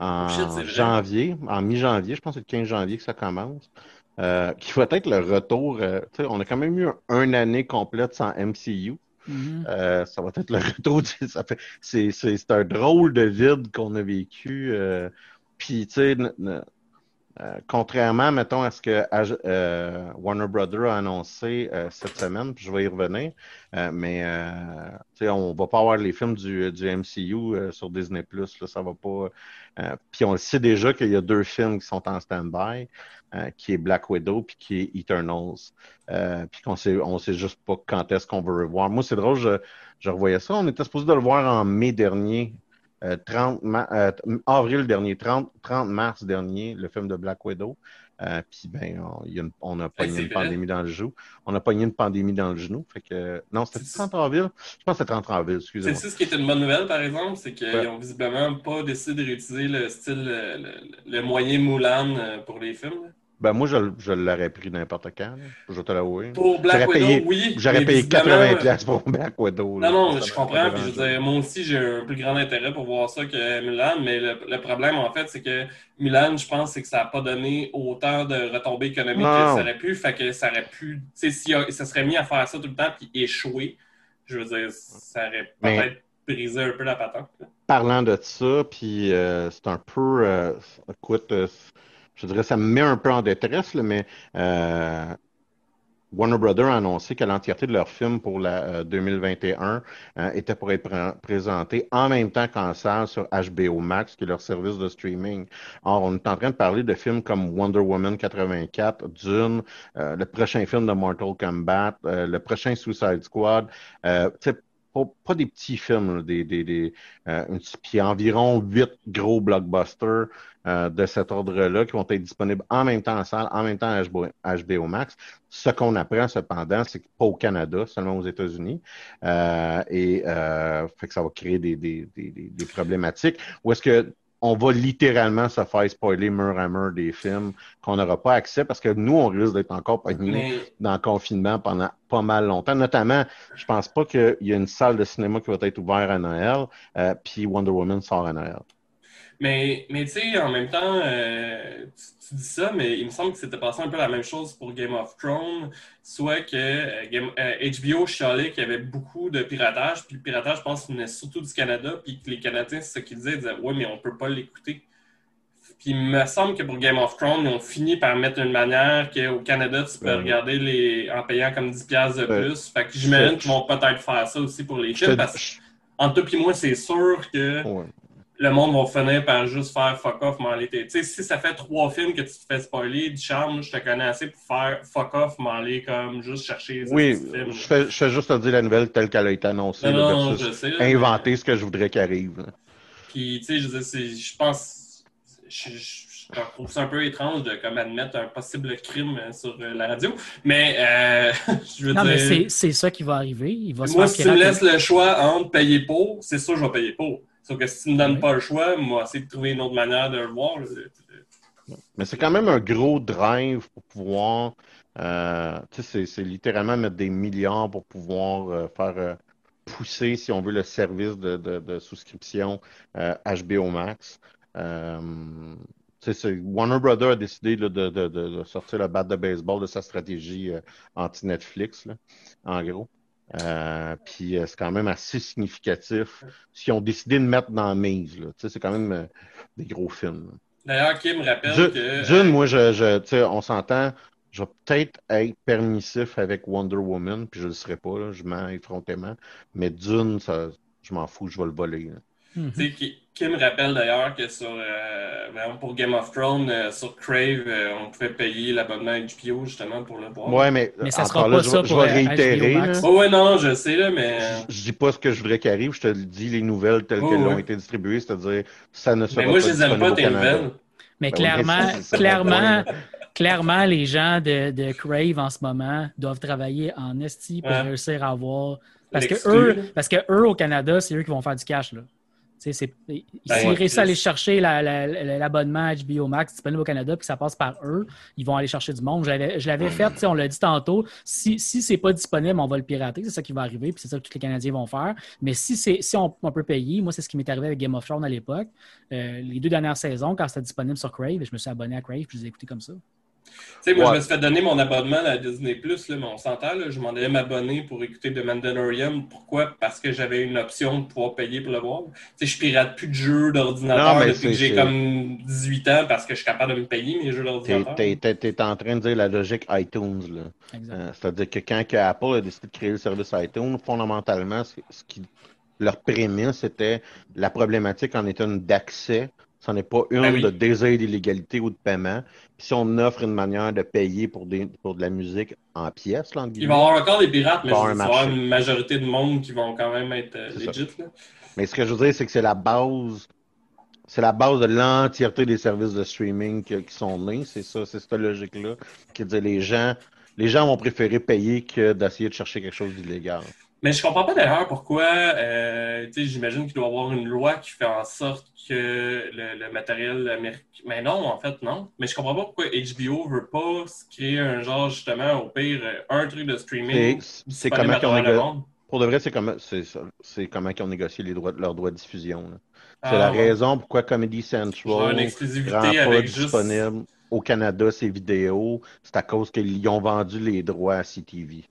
Speaker 2: en
Speaker 1: Oh shit,
Speaker 2: janvier, en mi-janvier. Je pense que c'est le 15 janvier que ça commence. Euh, qui va être le retour. euh, tu sais, on a quand même eu un, une année complète sans MCU.
Speaker 3: Mhm.
Speaker 2: Euh, ça va être le [LAUGHS] retour. c'est, c'est, c'est un drôle de vide qu'on a vécu. euh, Puis, tu sais, euh, contrairement, mettons, à ce que euh, Warner Brothers a annoncé euh, cette semaine, puis je vais y revenir, mais on va pas avoir les films du, MCU sur Disney+, ça va pas... puis on le sait déjà qu'il y a deux films qui sont en stand-by, qui est Black Widow puis qui est Eternals. Puis qu'on sait, on sait juste pas quand est-ce qu'on veut revoir. Moi, c'est drôle, je, je revoyais ça. On était supposé de le voir en mai dernier, euh, 30 ma- euh, avril dernier, 30, 30 mars dernier, le film de Black Widow. Euh, puis ben, on, y a une- on a pogné
Speaker 1: c'est
Speaker 2: une
Speaker 1: vrai.
Speaker 2: pandémie dans le genou. On a pogné une pandémie dans le genou. Fait que non, c'était 30 avril. Je pense que c'était 30 avril,
Speaker 1: C'est
Speaker 2: excusez-moi.
Speaker 1: ça ce qui est une bonne nouvelle, par exemple, c'est qu'ils
Speaker 2: Ouais.
Speaker 1: ont visiblement pas décidé de réutiliser le style, euh, le, le moyen Moulin euh, pour les films.
Speaker 2: Ben moi, je, je l'aurais pris n'importe quand. là. Je te l'avouer.
Speaker 1: Pour Black Widow,
Speaker 2: payé-
Speaker 1: oui.
Speaker 2: J'aurais payé
Speaker 1: visiblement,
Speaker 2: 80$ piastres pour Black Widow. là.
Speaker 1: Non, non, je comprends. Puis je veux dire, moi aussi, j'ai un plus grand intérêt pour voir ça que Mulan. Mais le, le problème, en fait, c'est que Mulan, je pense, c'est que ça n'a pas donné autant de retombées économiques
Speaker 2: Non.
Speaker 1: que ça aurait pu. Fait que ça aurait pu. Tu sais, si ça serait mis à faire ça tout le temps puis échouer, je veux dire, ça aurait
Speaker 2: Mais-
Speaker 1: peut-être brisé un peu la patente.
Speaker 2: Parlant de ça, puis euh, c'est un peu, euh, écoute, euh, je dirais, ça me met un peu en détresse, là, mais euh, Warner Brothers a annoncé que l'entièreté de leur film pour la euh, 2021 euh, était pour être pré- présenté en même temps qu'en salle sur HBO Max, qui est leur service de streaming. Or, on est en train de parler de films comme Wonder Woman 84, Dune, euh, le prochain film de Mortal Kombat, euh, le prochain Suicide Squad. Euh, pas, pas des petits films, là, des, des, des, euh, environ huit gros blockbusters euh, de cet ordre-là qui vont être disponibles en même temps en salle, en même temps à HBO, Max. Ce qu'on apprend cependant, c'est que pas au Canada, seulement aux États-Unis. Euh, et euh, fait que ça va créer des, des- des problématiques. Ou est-ce que on va littéralement se faire spoiler mur à mur des films qu'on n'aura pas accès parce que nous, on risque d'être encore pognés
Speaker 1: Mais
Speaker 2: dans le confinement pendant pas mal longtemps. Notamment, je pense pas qu'il y a une salle de cinéma qui va être ouverte à Noël, euh, puis Wonder Woman sort à Noël.
Speaker 1: Mais, mais tu sais, en même temps, euh, tu, tu dis ça, mais il me semble que c'était passé un peu la même chose pour Game of Thrones, soit que euh, Game- euh, HBO chialait qu'il y avait beaucoup de piratage, puis le piratage, je pense, venait surtout du Canada, puis que les Canadiens, c'est ce qu'ils disaient, ils disaient « Ouais, mais on peut pas l'écouter ». Puis il me semble que pour Game of Thrones, ils ont fini par mettre une manière qu'au Canada, tu peux
Speaker 2: Ouais.
Speaker 1: regarder les en payant comme 10$ piastres de
Speaker 2: Ouais.
Speaker 1: plus. Fait que j'imagine qu'ils vont peut-être faire ça aussi pour les films, parce que
Speaker 2: je-
Speaker 1: entre toi et moi, c'est sûr que
Speaker 2: ouais.
Speaker 1: Le monde va finir par juste faire fuck off, m'en aller. Tu sais, si ça fait trois films que tu te fais spoiler, du charme, je te connais assez pour faire fuck off, m'en aller comme juste chercher les
Speaker 2: Oui,
Speaker 1: films.
Speaker 2: je fais, je fais juste te dire la nouvelle telle qu'elle a été annoncée,
Speaker 1: Non,
Speaker 2: là,
Speaker 1: non, je sais. là,
Speaker 2: inventer ce que je voudrais qu'il arrive. là.
Speaker 1: mais- Puis, tu sais, je dire, pense. Je, je- je trouve ça un peu étrange de comme admettre un possible crime euh, sur euh, la radio. Mais, euh, [LAUGHS] je veux
Speaker 3: Non, mais
Speaker 1: dire.
Speaker 3: c'est c'est ça qui va arriver. Il va se
Speaker 1: Moi, si tu me laisses le choix entre payer pour, c'est sûr que je vais payer pour. Sauf que si tu me donnes
Speaker 3: Ouais.
Speaker 1: pas le choix, moi, essayer de trouver une autre manière de le voir. là.
Speaker 2: Mais c'est quand même un gros drive pour pouvoir. euh, tu sais, c'est, c'est littéralement mettre des milliards pour pouvoir euh, faire euh, pousser, si on veut, le service de, de- de souscription HBO Max. Euh, tu sais, c'est- Warner Brothers a décidé là, de, sortir le bat de baseball de sa stratégie anti-Netflix, là, en gros. Euh, puis euh, c'est quand même assez significatif ce qu'ils ont décidé de mettre dans la mise. là. Tu sais, c'est quand même euh, des gros films.
Speaker 1: D'ailleurs, Kim rappelle
Speaker 2: Dune,
Speaker 1: que.
Speaker 2: Dune, moi, je, je, tu sais, on s'entend, je vais peut-être être permissif avec Wonder Woman, puis je le serai pas, là, je mens effrontément. Mais Dune, ça, je m'en fous, je vais le voler.
Speaker 1: Ki- Kim rappelle d'ailleurs que sur, euh, pour Game of Thrones, euh, sur Crave, euh, on pouvait payer l'abonnement HBO justement pour le voir.
Speaker 2: Ouais, mais,
Speaker 3: Mais ça sera
Speaker 2: là,
Speaker 3: pas
Speaker 2: je,
Speaker 3: ça
Speaker 2: vais- je
Speaker 3: pour,
Speaker 2: vais
Speaker 3: euh,
Speaker 2: réitérer.
Speaker 3: HBO Max.
Speaker 2: là.
Speaker 1: Ouais, non, je sais, là, mais.
Speaker 2: Je, je dis pas ce que je voudrais qu'il arrive, je te dis les nouvelles telles
Speaker 1: Ouais,
Speaker 2: qu'elles ont été distribuées, c'est-à-dire ça ne sera
Speaker 1: Mais moi,
Speaker 2: pas
Speaker 1: je les aime pas, tes nouvelles.
Speaker 3: Mais
Speaker 2: Ben
Speaker 3: clairement, clairement, clairement, les gens de, de Crave en ce moment doivent travailler en esti pour
Speaker 1: Ouais.
Speaker 3: Réussir à avoir. Parce que, eux,
Speaker 1: là.
Speaker 3: parce que eux, au Canada, c'est eux qui vont faire du cash. Là. C'est- S'ils
Speaker 1: Ben,
Speaker 3: réussissent à aller chercher la- la- la- l'abonnement HBO Max disponible au Canada, puis ça passe par eux, ils vont aller chercher du monde. Je l'avais- fait, on l'a dit tantôt. Si, si c'est pas disponible, on va le pirater. C'est ça qui va arriver, puis c'est ça que tous les Canadiens vont faire. Mais si, si on, on peut payer, moi, c'est ce qui m'est arrivé avec Game of Thrones à l'époque. Euh, les deux dernières saisons, quand c'était disponible sur Crave, je me suis abonné à Crave, puis je les ai écoutés comme ça.
Speaker 1: Tu sais, moi,
Speaker 2: Ouais.
Speaker 1: je me suis fait donner mon abonnement à Disney Plus, là, mais on s'entend, là, je m'en allais m'abonner pour écouter The Mandalorian. Pourquoi? Parce que j'avais une option de pouvoir payer pour le voir. Tu sais, je pirate plus de jeux d'ordinateur
Speaker 2: Non, mais
Speaker 1: depuis que j'ai comme 18 ans parce que je suis capable de me payer mes jeux d'ordinateur.
Speaker 2: t'es- t'es- t'es en train de dire la logique iTunes. là. Euh, C'est-à-dire que quand que Apple a décidé de créer le service iTunes, fondamentalement, ce, ce qui, leur prémisse était la problématique en étant une d'accès. Ce n'est pas une
Speaker 1: Ben oui.
Speaker 2: de désir d'illégalité ou de paiement. Puis si on offre une manière de payer pour, des, pour de la musique en pièces, là,
Speaker 1: Il va y avoir encore des pirates, mais
Speaker 2: Il va y avoir
Speaker 1: une majorité de monde qui vont quand même être euh, legit. Là.
Speaker 2: Mais ce que je veux dire, c'est que c'est la base, c'est la base de l'entièreté des services de streaming que- qui sont nés. C'est ça, c'est cette logique-là. Qui dit les gens, les gens vont préférer payer que d'essayer de chercher quelque chose d'illégal.
Speaker 1: Mais je comprends pas d'ailleurs pourquoi, euh, tu sais, j'imagine qu'il doit y avoir une loi qui fait en sorte que le, le matériel américain. Mais non, en fait, non. Mais je comprends pas pourquoi HBO veut pas se créer un genre, justement, au pire, un truc de streaming.
Speaker 2: c'est comment qu'ils ont négocié. Pour de vrai, c'est comment, c'est comment ils ont négocié les droits, leurs droits de diffusion. C'est
Speaker 1: Ah,
Speaker 2: la
Speaker 1: ouais.
Speaker 2: raison pourquoi Comedy
Speaker 1: Genre une
Speaker 2: Central
Speaker 1: exclusivité
Speaker 2: rend pas
Speaker 1: avec juste.
Speaker 2: disponible au Canada ses vidéos. C'est à cause qu'ils ont vendu les droits à CTV.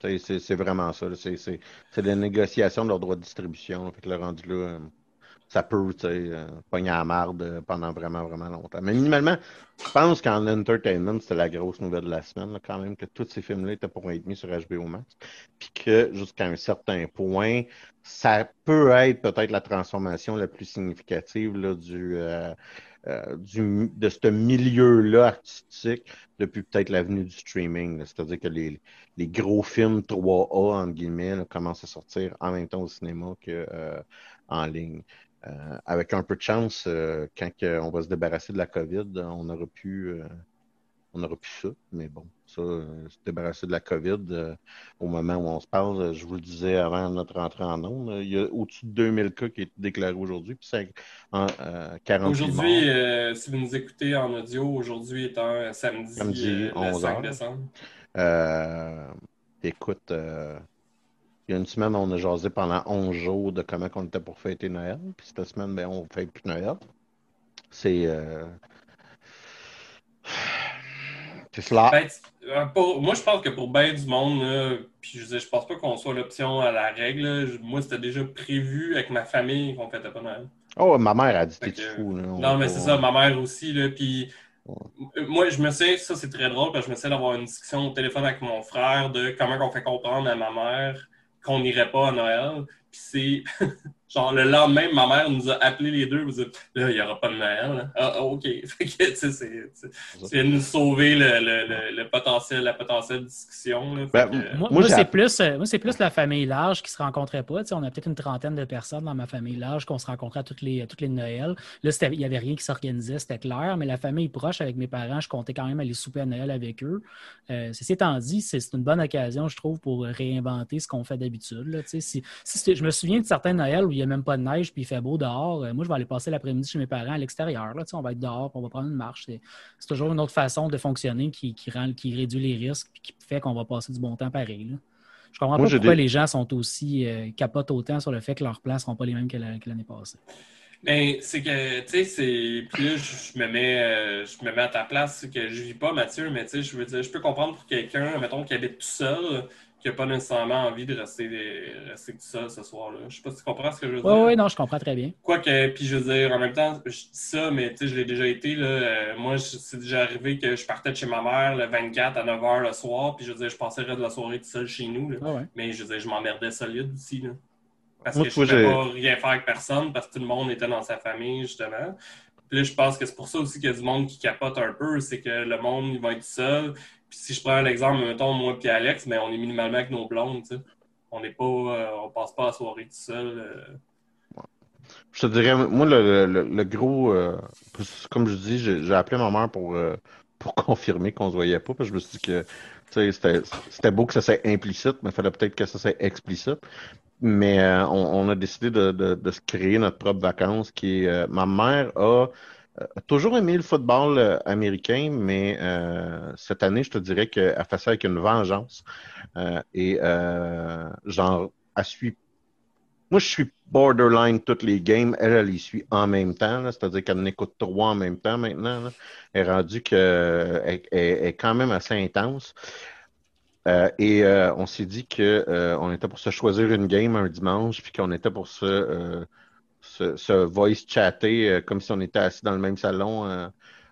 Speaker 2: C'est vraiment ça. C'est la négociation de leurs droits de distribution. Fait que le rendu là, euh, ça peut euh, pogner à la marde euh, pendant vraiment, vraiment longtemps. Mais minimalement, je pense qu'en entertainment, c'était la grosse nouvelle de la semaine, là, quand même, que tous ces films-là étaient pour être mis sur HBO Max. Puis que jusqu'à un certain point, ça peut être peut-être la transformation la plus significative là, du, euh, euh, de ce milieu-là artistique depuis peut-être l'avenue du streaming. C'est-à-dire que les, les gros films 3A, entre guillemets, commencent à sortir en même temps au cinéma qu'en en ligne. Euh, avec un peu de chance, euh, quand on va se débarrasser de la COVID, on aurait pu, euh, on aurait pu ça. Mais bon, ça, euh, se débarrasser de la COVID euh, au moment où on se parle, euh, je vous le disais avant notre entrée en ondes, euh, il y a au-dessus de 2000 cas qui ont été déclarés aujourd'hui, puis c'est en, euh, 48
Speaker 1: Aujourd'hui, si vous nous écoutez en audio, aujourd'hui étant samedi,
Speaker 2: Samedi,
Speaker 1: euh, le
Speaker 2: 11
Speaker 1: 5
Speaker 2: heures.
Speaker 1: décembre.
Speaker 2: Euh, écoute, il y a une semaine, on a jasé pendant 11 jours de comment on était pour fêter Noël. Puis cette semaine, ben, on ne fête plus Noël. C'est. C'est cela.
Speaker 1: Ben, euh, pour- moi, je pense que pour bien du monde, là, puis je je pense pas qu'on soit l'option à la règle. là. Moi, c'était déjà prévu avec ma famille qu'on fêtait pas Noël.
Speaker 2: Oh, ma mère a dit T'es
Speaker 1: que-
Speaker 2: fou. Là,
Speaker 1: Non, mais c'est ça, ma mère aussi, là, puis moi, je me sais, ça c'est très drôle, parce que je me sais d'avoir une discussion au téléphone avec mon frère de comment on fait comprendre à ma mère qu'on n'irait pas à Noël, puis c'est, [LAUGHS] genre, le lendemain, ma mère nous a appelés les deux, vous dire, là, il n'y aura pas de Noël, là. ah, ah, ok, [LAUGHS] fait que, tu sais, c'est- c'est- tu viens de nous sauver le, le, le, le potentiel, la potentielle discussion, là,
Speaker 2: Ben,
Speaker 1: que,
Speaker 3: Moi, c'est plus, euh, moi, c'est plus la famille large qui se rencontrait pas. Tu sais, on a peut-être une trentaine de personnes dans ma famille large qu'on se rencontrait à toutes les, à toutes les Noëls. Là, il n'y avait rien qui s'organisait, c'était clair. Mais la famille proche avec mes parents, je comptais quand même aller souper à Noël avec eux. Euh, ceci étant dit, c'est c'est une bonne occasion, je trouve, pour réinventer ce qu'on fait d'habitude. là. Tu sais, Si, je me souviens de certains Noëls où il n'y a même pas de neige puis il fait beau dehors. euh, moi, je vais aller passer l'après-midi chez mes parents à l'extérieur. là. Tu sais, On va être dehors, puis on va prendre une marche. C'est c'est toujours une autre façon de fonctionner qui, qui, rend, qui réduit les risques puis qui fait qu'on va passer du bon temps pareil. là. Je comprends
Speaker 2: Moi,
Speaker 3: pas pourquoi
Speaker 2: des-
Speaker 3: les gens sont aussi euh, capotent autant sur le fait que leurs plans ne seront pas les mêmes que la- que l'année passée.
Speaker 1: Ben, c'est que, tu sais, c'est. Puis là, je je me mets, euh, je me mets à ta place, c'est que je vis pas, Mathieu, mais tu sais, je veux dire, je peux comprendre pour quelqu'un, mettons, qui habite tout seul, qui a pas nécessairement envie de rester, rester tout seul ce soir-là. Je sais pas si tu comprends ce que je veux dire.
Speaker 3: Oui, oui, non, je comprends très bien.
Speaker 1: Quoique, puis je veux dire, en même temps, je dis ça, mais tu sais, je l'ai déjà été, là. euh, moi, c'est déjà arrivé que je partais de chez ma mère le 24 à 9h le soir, puis je veux dire, je passais le reste de la soirée tout seul chez nous, là.
Speaker 3: Ouais, ouais.
Speaker 1: Mais je veux dire, je m'emmerdais solide aussi, là. Parce
Speaker 2: Moi,
Speaker 1: que je ne pouvais pas rien faire avec personne, parce que tout le monde était dans sa famille, justement. Puis là, je pense que c'est pour ça aussi qu'il y a du monde qui capote un peu, c'est que le monde, il va être seul. Puis si je prends un exemple, mettons, moi puis Alex, mais on est minimalement avec nos blondes, tu sais. On n'est pas, euh, on passe pas la soirée tout seul. euh.
Speaker 2: Je te dirais, moi, le, le- gros. euh, comme je dis, j'ai appelé ma mère pour, pour [LAUGHS] confirmer qu'on se voyait pas, parce que je me suis dit que c'était beau que ça soit implicite, mais il fallait peut-être que ça soit explicite. Mais on, a décidé de, de- se créer notre propre vacances qui ma mère a toujours aimé le football euh, américain, mais euh, cette année, je te dirais qu'elle fait ça avec une vengeance. Euh, et euh, genre, elle suit moi, je suis, borderline toutes les games. Elle, elle y suit en même temps. C'est-à-dire qu'elle en écoute trois en même temps maintenant. là. Elle est rendue qu'elle elle- elle est quand même assez intense. Euh, et euh, on s'est dit que euh, était pour se choisir une game un dimanche, puis qu'on était pour se, euh, se, se voice chatter euh, comme si on était assis dans le même salon euh,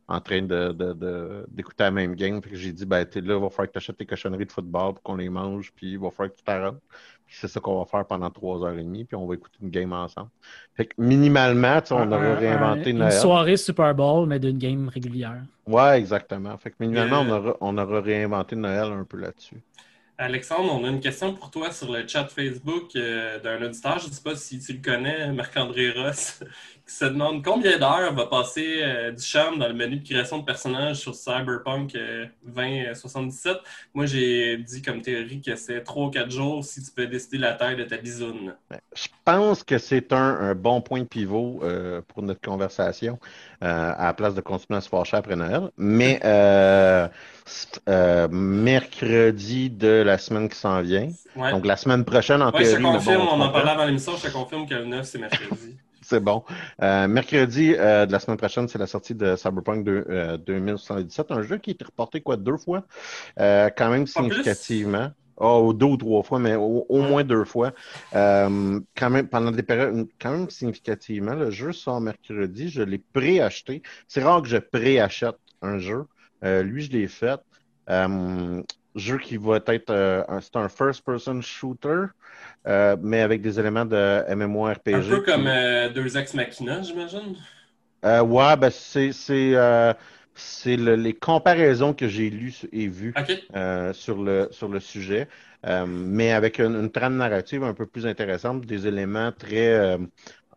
Speaker 2: en train de, de- de- d'écouter la même game. Fait que j'ai dit, ben, t'es là, il va falloir que tu achètes tes cochonneries de football pour qu'on les mange, puis il va falloir que tu t'arrêtes. Puis c'est ça qu'on va faire pendant trois heures et demie, puis on va écouter une game ensemble. Fait que minimalement, tu sais, on aurait
Speaker 3: un-
Speaker 2: réinventé
Speaker 3: une
Speaker 2: Noël.
Speaker 3: soirée Super Bowl, mais d'une game régulière.
Speaker 2: Ouais, exactement. Fait que minimalement,
Speaker 1: Euh,
Speaker 2: on, aura, on aura réinventé Noël un peu là-dessus.
Speaker 1: Alexandre, on a une question pour toi sur le chat Facebook euh, d'un auditeur. Je ne sais pas si tu le connais, Marc-André Ross, qui se demande combien d'heures va passer euh, Duchamp dans le menu de création de personnages sur Cyberpunk euh, 2077. Moi, j'ai dit comme théorie que c'est 3 ou 4 jours si tu peux décider la taille de ta bisoune.
Speaker 2: Je pense que c'est un, un bon point de pivot euh, pour notre conversation euh, à la place de continuer à se fâcher après Noël. Mais euh, euh, mercredi de la semaine qui s'en vient,
Speaker 1: Ouais.
Speaker 2: donc la semaine prochaine en
Speaker 1: Ouais, je te
Speaker 2: théorie, bon,
Speaker 1: confirme,
Speaker 2: on
Speaker 1: en parlait avant l'émission, je te confirme que le 9, c'est mercredi.
Speaker 2: C'est bon. Euh, mercredi euh, de la semaine prochaine, c'est la sortie de Cyberpunk de, euh, 2077, un jeu qui a été reporté quoi deux fois, Euh, quand même significativement. Oh, deux ou trois fois, mais au, au moins deux fois. Euh, quand même, pendant des périodes, quand même significativement, le jeu sort mercredi. Je l'ai préacheté. C'est rare que je préachète un jeu. Euh, lui, je l'ai fait. Euh, jeu qui va être, euh, un- c'est un first-person shooter, euh, mais avec des éléments de MMORPG.
Speaker 1: Un peu comme euh, deux ex machina, j'imagine.
Speaker 2: euh, ouais, ben c'est c'est c'est le- les comparaisons que j'ai lues et vues sur le sur le sujet, mais avec une, une trame narrative un peu plus intéressante, des éléments très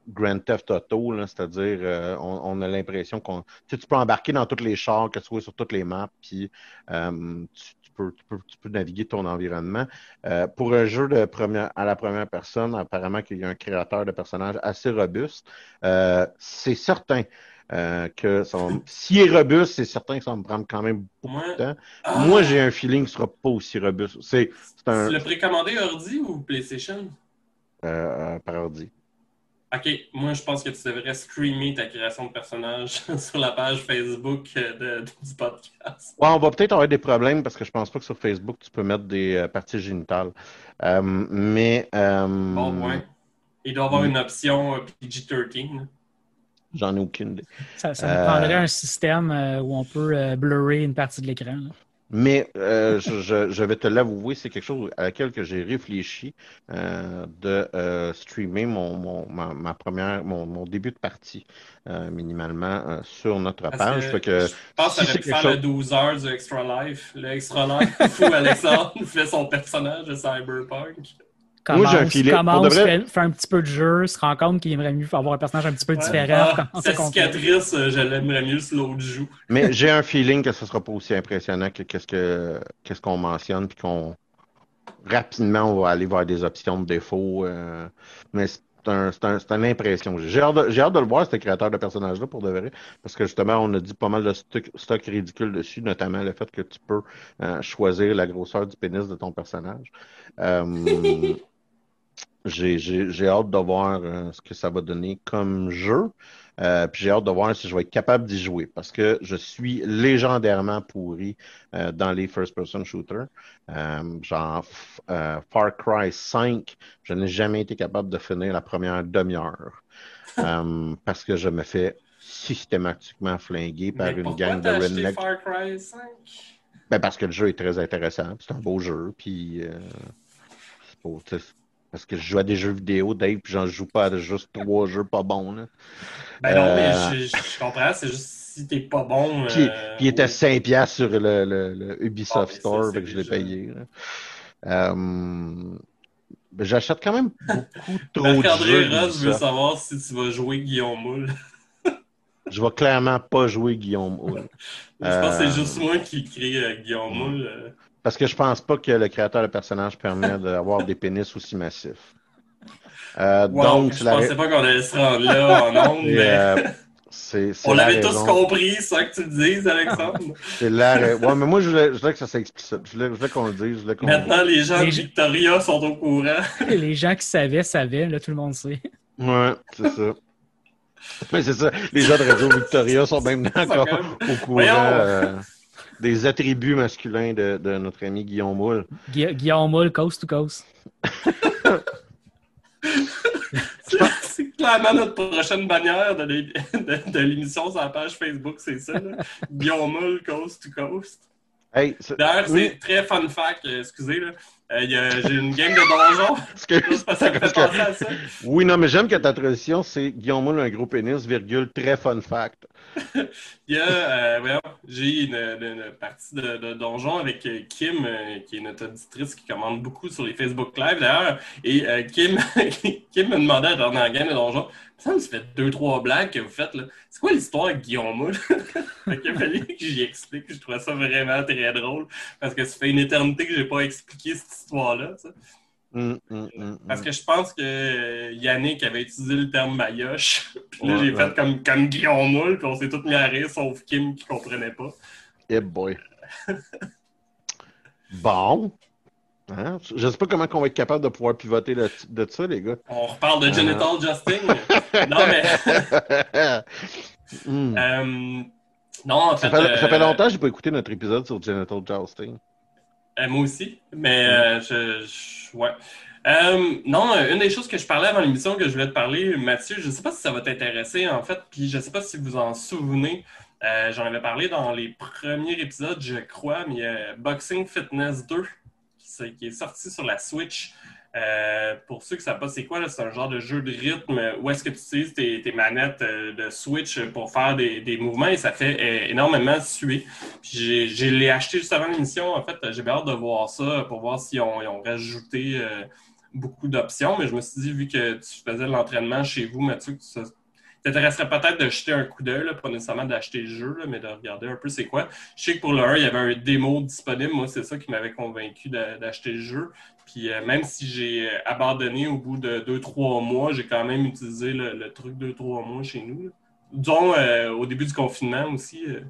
Speaker 2: Grand Theft Auto, là, c'est-à-dire euh, on, on a l'impression qu'on tu, sais, tu peux embarquer dans tous les chars, que tu sois sur toutes les maps, puis euh, tu peux, tu, peux, tu peux naviguer ton environnement. Euh, pour un jeu de première, à la première personne, apparemment qu'il y a un créateur de personnages assez robuste. Euh, c'est certain euh, que son- s'il est robuste, c'est certain que ça va me prendre quand même beaucoup de temps.
Speaker 1: Ah!
Speaker 2: Moi, j'ai un feeling qu'il ne sera pas aussi robuste. C'est un
Speaker 1: Tu l'as précommandé ordi ou PlayStation?
Speaker 2: par ordi.
Speaker 1: Ok, moi je pense que tu devrais streamer ta création de personnage [LAUGHS] sur la page Facebook euh, de- du podcast.
Speaker 2: Ouais, on va peut-être avoir des problèmes parce que je pense pas que sur Facebook, tu peux mettre des euh, parties génitales. Euh, mais euh,
Speaker 1: Bon, ouais. Il doit y avoir une option euh, PG-13.
Speaker 2: j'en ai aucune idée.
Speaker 3: Ça, ça nous
Speaker 2: Euh,
Speaker 3: prendrait un système euh, où on peut euh, blurrer une partie de l'écran.
Speaker 2: Mais euh, je, je- vais te l'avouer, c'est quelque chose à laquelle que j'ai réfléchi euh, de euh, streamer mon, mon, ma, ma première, mon, mon début de partie euh, minimalement euh, sur notre page.
Speaker 1: que
Speaker 2: Fait que,
Speaker 1: je pense que
Speaker 2: si c'est
Speaker 1: pu faire le
Speaker 2: chose-
Speaker 1: 12 heures du Extra Life. Le Extra Life où Alexandre [LAUGHS] fait son personnage de Cyberpunk.
Speaker 2: Moi, j'ai un
Speaker 3: Commence,
Speaker 2: filet-
Speaker 3: commence,
Speaker 2: vrai-
Speaker 3: fait, fait un petit peu de jeu, se rend compte qu'il aimerait mieux avoir un personnage un petit peu
Speaker 1: Ouais.
Speaker 3: différent.
Speaker 1: Ah, sa cicatrice, euh, je l'aimerais mieux sur l'autre joue.
Speaker 2: mais j'ai un feeling que ce sera pas aussi impressionnant que qu'est-ce que qu'est-ce qu'on mentionne, puis qu'on rapidement on va aller voir des options de défaut. euh, mais c'est un, c'est un- c'est une impression. J'ai J'ai hâte, hâte de le voir, ce créateur de personnage-là, pour de vrai, parce que justement, on a dit pas mal de stock, stock ridicule dessus, notamment le fait que tu peux euh, choisir la grosseur du pénis de ton personnage. Euh, [LAUGHS] j'ai hâte de voir euh, ce que ça va donner comme jeu. Euh, puis j'ai hâte de voir si je vais être capable d'y jouer parce que je suis légendairement pourri euh, dans les first-person shooters. Euh, genre Far Cry 5, je n'ai jamais été capable de finir la première demi-heure [LAUGHS] parce que je me fais systématiquement flinguer par
Speaker 1: Mais
Speaker 2: une gang de rednecks.
Speaker 1: Far Cry 5?
Speaker 2: Ben, parce que le jeu est très intéressant, c'est un beau jeu, puis parce que je joue à des jeux vidéo, Dave, puis j'en joue pas à juste trois jeux pas bons. Là.
Speaker 1: Ben non, mais
Speaker 2: Euh,
Speaker 1: je, je comprends, c'est juste si t'es pas bon.
Speaker 2: Puis,
Speaker 1: euh,
Speaker 2: puis il était
Speaker 1: oui.
Speaker 2: 5$ piastres sur le, le- le Ubisoft
Speaker 1: Ah, ça,
Speaker 2: Store, fait que je l'ai payé. Euh, J'achète quand même beaucoup [LAUGHS] trop de jeux.
Speaker 1: Ross veut savoir si tu vas jouer Guillaume Moule. [LAUGHS]
Speaker 2: Je vais clairement pas jouer Guillaume Houle. [LAUGHS]
Speaker 1: Je pense que c'est juste moi qui euh, Guillaume Moule.
Speaker 2: Parce que je pense pas que le créateur de personnage permet d'avoir des pénis aussi massifs. Euh,
Speaker 1: Wow,
Speaker 2: donc,
Speaker 1: je
Speaker 2: la,
Speaker 1: pensais pas qu'on allait se rendre là en [LAUGHS] ondes, mais
Speaker 2: euh, [LAUGHS]
Speaker 1: on
Speaker 2: la
Speaker 1: l'avait tous compris, ça que tu le dises, Alexandre. [LAUGHS]
Speaker 2: C'est la Ouais, mais moi, je voulais, je voulais que ça soit explicite. Je voulais, qu'on le dise. Je voulais
Speaker 1: Maintenant, les gens de Victoria sont au courant.
Speaker 3: Les gens qui savaient, savaient, là, tout le monde sait.
Speaker 2: Ouais, c'est ça. Mais c'est ça. Les gens de Radio Victoria sont même encore au courant
Speaker 1: Voyons.
Speaker 2: euh, des attributs masculins de, de notre ami Guillaume Moule.
Speaker 3: Gui- Guillaume Moule, coast to coast.
Speaker 1: C'est clairement notre prochaine bannière de l'é- de- de l'émission sur la page Facebook, c'est ça. là. Guillaume Moule, Coast to Coast.
Speaker 2: Hey, c'est-
Speaker 1: D'ailleurs,
Speaker 2: oui,
Speaker 1: c'est très fun fact, euh, excusez, là. Euh, j'ai une game de donjon. [LAUGHS]
Speaker 2: excuse,
Speaker 1: Ça me fait
Speaker 2: parce que-
Speaker 1: penser à ça.
Speaker 2: oui, non, mais j'aime que ta tradition, c'est Guillaume Moule, un gros pénis, virgule, très fun fact. [LAUGHS]
Speaker 1: Il euh, j'ai une, partie de, donjon avec euh, Kim, euh, qui est notre auditrice qui commande beaucoup sur les Facebook Live d'ailleurs. Et Kim, [LAUGHS] Kim me demandait dans la game de donjon, ça me fait deux, trois blagues que vous faites là. C'est quoi l'histoire avec Guillaume? [LAUGHS] Moule? qu'il a fallu que j'y explique. Je trouvais ça vraiment très drôle parce que ça fait une éternité que j'ai pas expliqué cette histoire-là. Sais.
Speaker 2: Hum, hum, hum,
Speaker 1: Parce que je pense que euh, Yannick avait utilisé le terme maillotche. [LAUGHS] Puis là,
Speaker 2: Ouais,
Speaker 1: j'ai
Speaker 2: ouais.
Speaker 1: fait comme, comme Guillaume Moule, puis on s'est tous mis à rire, sauf Kim qui comprenait pas.
Speaker 2: Eh boy. [LAUGHS] bon. Hein? Je sais pas comment on va être capable de pouvoir pivoter de ça, les gars.
Speaker 1: On reparle de Genital Justin. [LAUGHS] non, mais. Euh, non, en fait.
Speaker 2: ça, fait, ça fait
Speaker 1: euh,
Speaker 2: longtemps que j'ai pas écouté notre épisode sur Genital Jousting.
Speaker 1: Euh, moi aussi. Mais euh, je, je- Ouais. Euh, non, une des choses que je parlais avant l'émission que je voulais te parler, Mathieu, je sais pas si ça va t'intéresser, en fait, puis je sais pas si vous en souvenez. J'en avais parlé dans les premiers épisodes, je crois, mais il y a Boxing Fitness 2 qui, s'est- qui est sorti sur la Switch. Euh, pour ceux qui ne savent pas c'est quoi, c'est un genre de jeu de rythme où est-ce que tu utilises tes, tes manettes euh, de Switch pour faire des, des mouvements et ça fait euh, énormément suer. J'ai- l'ai acheté juste avant l'émission. En fait, j'ai hâte de voir ça pour voir s'ils ont, ils ont rajouté beaucoup d'options. Mais je me suis dit, vu que tu faisais l'entraînement chez vous, Mathieu, que ça t'intéresserait peut-être de jeter un coup d'œil, pas nécessairement d'acheter le jeu, mais de regarder un peu c'est quoi. Je sais que pour le 1, il y avait un démo disponible. Moi, c'est ça qui m'avait convaincu d'a- d'acheter le jeu. Puis euh, même si j'ai euh, abandonné au bout de 2-3 mois, j'ai quand même utilisé le, truc 2-3 mois chez nous. là. Dont euh, au début du confinement aussi, euh,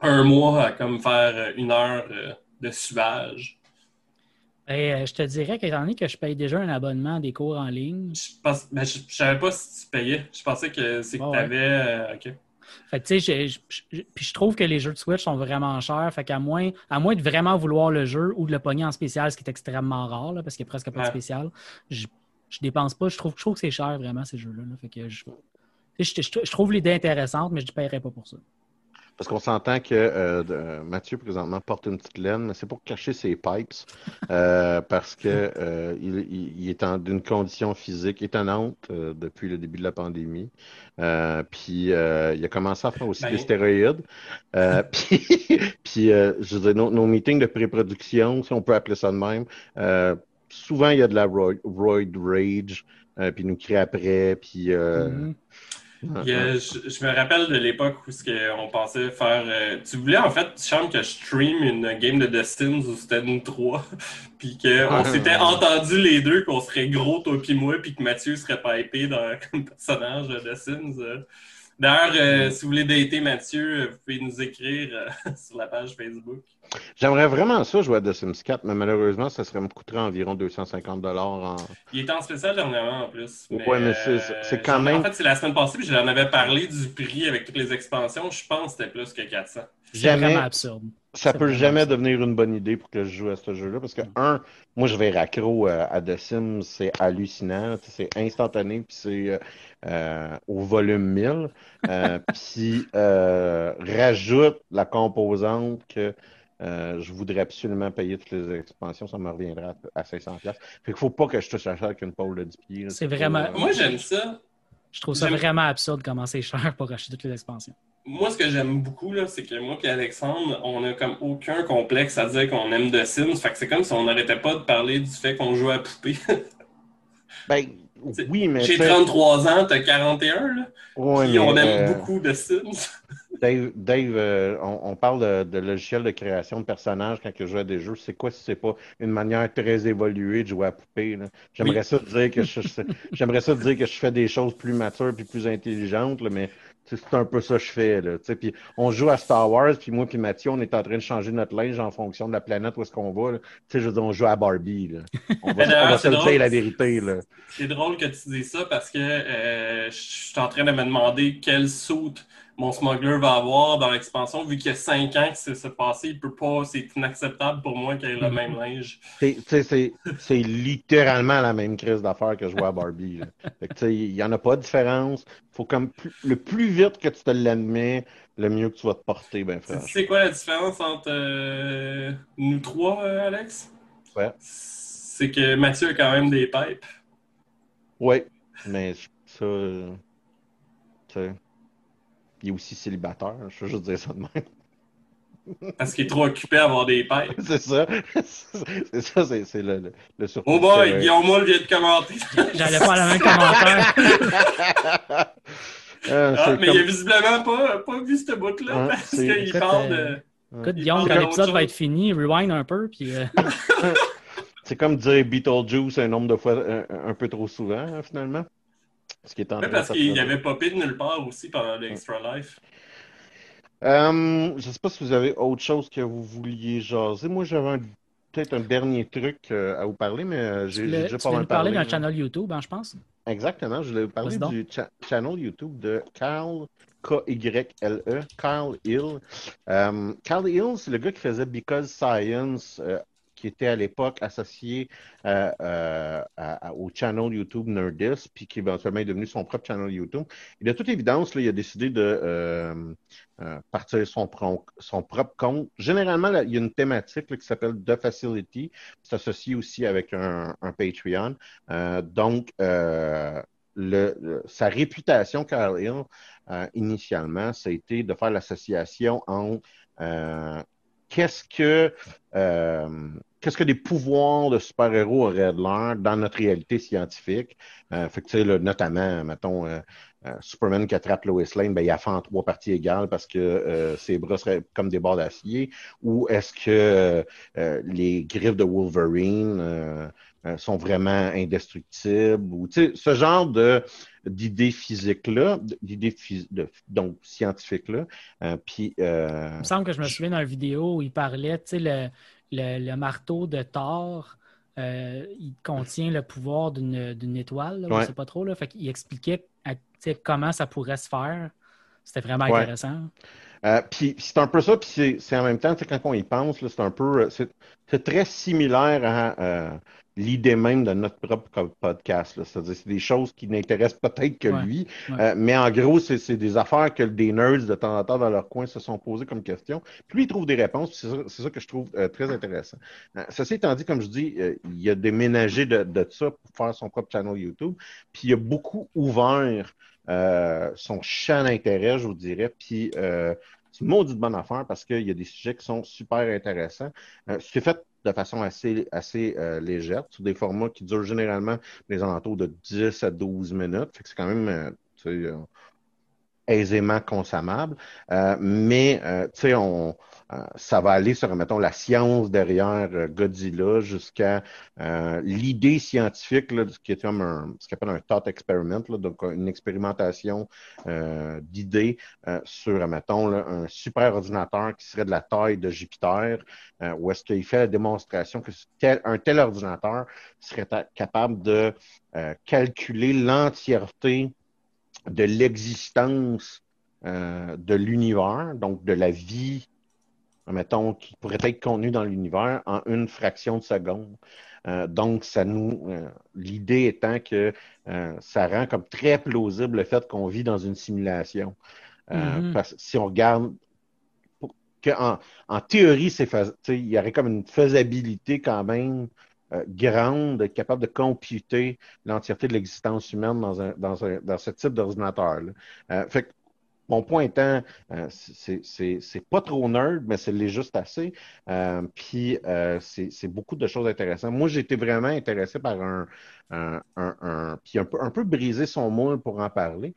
Speaker 1: un mois à comme faire une heure de suage.
Speaker 3: Et, euh, je te dirais qu'étant donné que je paye déjà un abonnement à des cours en ligne,
Speaker 1: Je pense, ben, je, je savais pas si tu payais. Je pensais que c'est que
Speaker 3: ouais.
Speaker 1: tu avais. OK.
Speaker 3: Fait tu sais, puis je trouve que les jeux de Switch sont vraiment chers. Fait qu'à moins, à moins de vraiment vouloir le jeu ou de le pogner en spécial, ce qui est extrêmement rare, là, parce qu'il n'y a presque pas de spécial, je, je dépense pas. Je trouve, je trouve que c'est cher vraiment ces jeux-là. là. Fait que je- je trouve l'idée intéressante, mais je ne paierais pas pour ça.
Speaker 2: Parce qu'on s'entend que euh, euh, Mathieu, présentement, porte une petite laine, mais c'est pour cacher ses pipes. euh, [LAUGHS] parce que euh, il, il- est en d'une condition physique étonnante euh, depuis le début de la pandémie. Euh, puis euh, il a commencé à faire aussi
Speaker 1: Ben.
Speaker 2: des stéroïdes. Euh, [LAUGHS] [LAUGHS] puis, puis euh, je veux dire, nos, nos meetings de pré-production, si on peut appeler ça de même, euh, souvent il y a de la roid, roid rage, euh, puis il nous crie après, puis euh,
Speaker 3: Mhm.
Speaker 1: Je, je me rappelle de l'époque où ce on pensait faire. euh, tu voulais en fait, Charme, que je stream une game de The Sims où c'était nous trois. [LAUGHS] puis qu'on s'était entendus les deux qu'on serait gros, toi puis moi, puis que Mathieu serait pipé dans, [LAUGHS] comme personnage de The Sims. euh. D'ailleurs, euh, si vous voulez dater Mathieu, euh, vous pouvez nous écrire euh, [LAUGHS] sur la page Facebook.
Speaker 2: J'aimerais vraiment ça jouer à The Sims 4, mais malheureusement, ça serait me coûterait environ 250 en.
Speaker 1: Il était en spécial dernièrement en plus.
Speaker 2: Ouais, mais c'est- c'est quand
Speaker 1: j'en-
Speaker 2: même-
Speaker 1: En fait, c'est la semaine passée, puis je l'en avais parlé du prix avec toutes les expansions. Je pense que c'était plus que 400.
Speaker 3: C'est
Speaker 2: Jamais-
Speaker 3: vraiment absurde.
Speaker 2: Ça peut jamais devenir une bonne idée pour que je joue à ce jeu-là parce que, un, moi je vais raccro euh, à The Sims, c'est hallucinant, c'est instantané, puis c'est euh, euh, au volume 1000. Euh, [LAUGHS] puis euh, rajoute la composante que euh, je voudrais absolument payer toutes les expansions, ça me reviendra à, à 500$. Fait qu'il faut pas que je touche à ça avec une pôle de 10 pieds. là.
Speaker 3: C'est vraiment-
Speaker 2: euh,
Speaker 1: Moi, j'aime ça.
Speaker 3: Je trouve ça vraiment absurde comment c'est cher pour acheter toutes les expansions.
Speaker 1: Moi, ce que j'aime beaucoup, là, c'est que moi et Alexandre, on a comme aucun complexe à dire qu'on aime The Sims. Fait que c'est comme si on n'arrêtait pas de parler du fait qu'on joue à poupée. [LAUGHS]
Speaker 2: Ben, oui, mais.
Speaker 1: J'ai
Speaker 2: tu sais,
Speaker 1: 33 ans, t'as 41, là.
Speaker 2: ouais,
Speaker 1: Puis on aime
Speaker 2: euh,
Speaker 1: beaucoup The Sims. [LAUGHS]
Speaker 2: Dave, Dave euh, on, on parle de, de logiciel de création de personnages quand je joue à des jeux. C'est quoi si c'est pas une manière très évoluée de jouer à poupée? là? J'aimerais
Speaker 1: Oui.
Speaker 2: ça te dire que je, j'aimerais ça te dire que je fais des choses plus matures puis plus intelligentes, là, mais c'est un peu ça que je fais. Là, tu sais. puis on joue à Star Wars, puis moi puis Mathieu, on est en train de changer notre linge en fonction de la planète où est-ce qu'on va. là. Tu sais, je veux dire, on joue à Barbie. Là. On va, [LAUGHS] on va se
Speaker 1: drôle.
Speaker 2: dire la vérité. Là.
Speaker 1: C'est drôle que tu dises ça parce que euh, je suis en train de me demander quelle soute mon smuggler va avoir dans l'expansion, vu qu'il y a cinq ans que c'est s'est passé, il peut pas, c'est inacceptable pour moi qu'il ait le même linge.
Speaker 2: C'est- tu littéralement la même crise d'affaires que jouer à Barbie. tu Il n'y en a pas de différence. Faut comme plus- le plus vite que tu te l'admets, le mieux que tu vas te porter, ben
Speaker 1: Tu
Speaker 2: frère.
Speaker 1: sais quoi la différence entre euh, nous trois, euh, Alex?
Speaker 2: Ouais.
Speaker 1: C'est que Mathieu a quand même des pipes.
Speaker 2: Oui, mais ça, euh, tu sais, il est aussi célibataire. Je veux juste dire ça de même.
Speaker 1: Parce qu'il est trop occupé à avoir des pipes. [LAUGHS]
Speaker 2: C'est ça. C'est ça, c'est c'est le, le,
Speaker 1: Oh boy. Guillaume Moule vient de commenter. [LAUGHS]
Speaker 3: J'allais faire le même commentaire. [LAUGHS]
Speaker 2: Euh,
Speaker 1: Ah, mais
Speaker 2: comme-
Speaker 1: il a visiblement pas, pas vu ce bout-là
Speaker 2: Hein,
Speaker 1: parce qu'il
Speaker 3: Écoute,
Speaker 1: parle
Speaker 3: euh,
Speaker 1: de.
Speaker 3: Écoute,
Speaker 1: Il
Speaker 3: Guillaume, quand
Speaker 1: de
Speaker 3: l'épisode va être fini, rewind un peu, puis euh,
Speaker 2: C'est comme dire Beetlejuice un nombre de fois un, un peu trop souvent, hein, finalement. Ce qui est en
Speaker 1: Ouais,
Speaker 2: train
Speaker 1: parce qu'il
Speaker 2: produire.
Speaker 1: avait popé de nulle part aussi pendant l'Extra Life.
Speaker 2: Euh, je sais pas si vous avez autre chose que vous vouliez jaser. Moi, j'avais un- peut-être un dernier truc euh, à vous parler, mais euh, j'ai déjà
Speaker 3: tu
Speaker 2: pas
Speaker 3: voulais
Speaker 2: mal parlé.
Speaker 3: d'un channel YouTube, hein, je pense?
Speaker 2: Exactement, je voulais vous parler du cha- channel YouTube de Kyle, K-Y-L-E, Kyle Hill. Kyle Hill, c'est le gars qui faisait Because Science, euh, qui était à l'époque associé euh, euh, au channel YouTube Nerdist, puis qui éventuellement est devenu son propre channel YouTube. Et de toute évidence, il a décidé de euh, partir son, son propre compte. Généralement, il y a une thématique qui s'appelle The Facility, c'est associé aussi avec un, Patreon. Donc, sa réputation, Kyle Hill, initialement, ça a été de faire l'association entre euh, qu'est-ce que qu'est-ce que des pouvoirs de super-héros auraient de l'air dans notre réalité scientifique? Euh, fait que, tu sais, là, notamment, mettons, euh, euh, Superman qui attrape Lois Lane, ben, il a fait en trois parties égales parce que euh, ses bras seraient comme des barres d'acier. Ou est-ce que euh, les griffes de Wolverine sont vraiment indestructibles? Ou, tu sais, ce genre de d'idées physiques-là, d'idées donc scientifiques-là. Euh, puis, euh,
Speaker 3: Il me semble que je me souviens dans une vidéo où il parlait, tu sais, le, marteau de Thor, euh, il contient le pouvoir d'une étoile, là,
Speaker 2: Ouais.
Speaker 3: ne sais pas trop. Là, fait qu'il expliquait à- comment ça pourrait se faire. C'était vraiment
Speaker 2: Ouais.
Speaker 3: intéressant.
Speaker 2: Euh, puis c'est un peu ça, puis c'est- en même temps, quand on y pense, c'est un peu, euh, c'est très similaire à euh, l'idée même de notre propre podcast. C'est-à-dire, c'est des choses qui n'intéressent peut-être que
Speaker 3: Ouais,
Speaker 2: lui,
Speaker 3: ouais.
Speaker 2: euh, mais en gros, c'est des affaires que des nerds de temps en temps dans leur coin se sont posées comme question. Puis lui, il trouve des réponses, c'est ça, que je trouve euh, très intéressant. Euh, ceci étant dit, comme je dis, il a déménagé de, de ça pour faire son propre channel YouTube, puis il a beaucoup ouvert euh, son champ d'intérêt, je vous dirais, puis euh, c'est une maudite bonne affaire parce qu'il y a des sujets qui sont super intéressants. Euh, c'est fait de façon assez, assez euh, légère, sur des formats qui durent généralement les alentours de 10 à 12 minutes. Fait que c'est quand même euh, euh, aisément consommable. Euh, mais, euh, tu sais, on, euh, ça va aller sur, mettons, la science derrière euh, Godzilla jusqu'à euh, l'idée scientifique, là, ce qui est comme un, ce qu'on appelle un thought experiment, là, donc une expérimentation euh, d'idées euh, sur, mettons, là, un super ordinateur qui serait de la taille de Jupiter, euh, où est-ce qu'il fait la démonstration que tel, un tel ordinateur serait capable de calculer l'entièreté de l'existence euh, de l'univers, donc de la vie, mettons, qui pourrait être contenue dans l'univers en une fraction de seconde. Euh, donc, ça nous, euh, l'idée étant que ça rend comme très plausible le fait qu'on vit dans une simulation. Euh,
Speaker 3: Mhm.
Speaker 2: Parce que si on regarde, que en, en théorie, c'est il y aurait comme une faisabilité quand même euh, grande capable de computer l'entièreté de l'existence humaine dans, ce type d'ordinateur-là. Euh, fait mon point étant, euh, c'est- pas trop nerd, mais c'est juste assez. Euh, puis euh, c'est beaucoup de choses intéressantes. Moi, j'ai vraiment intéressé par un, un, un- puis un peu, un peu brisé son moule pour en parler,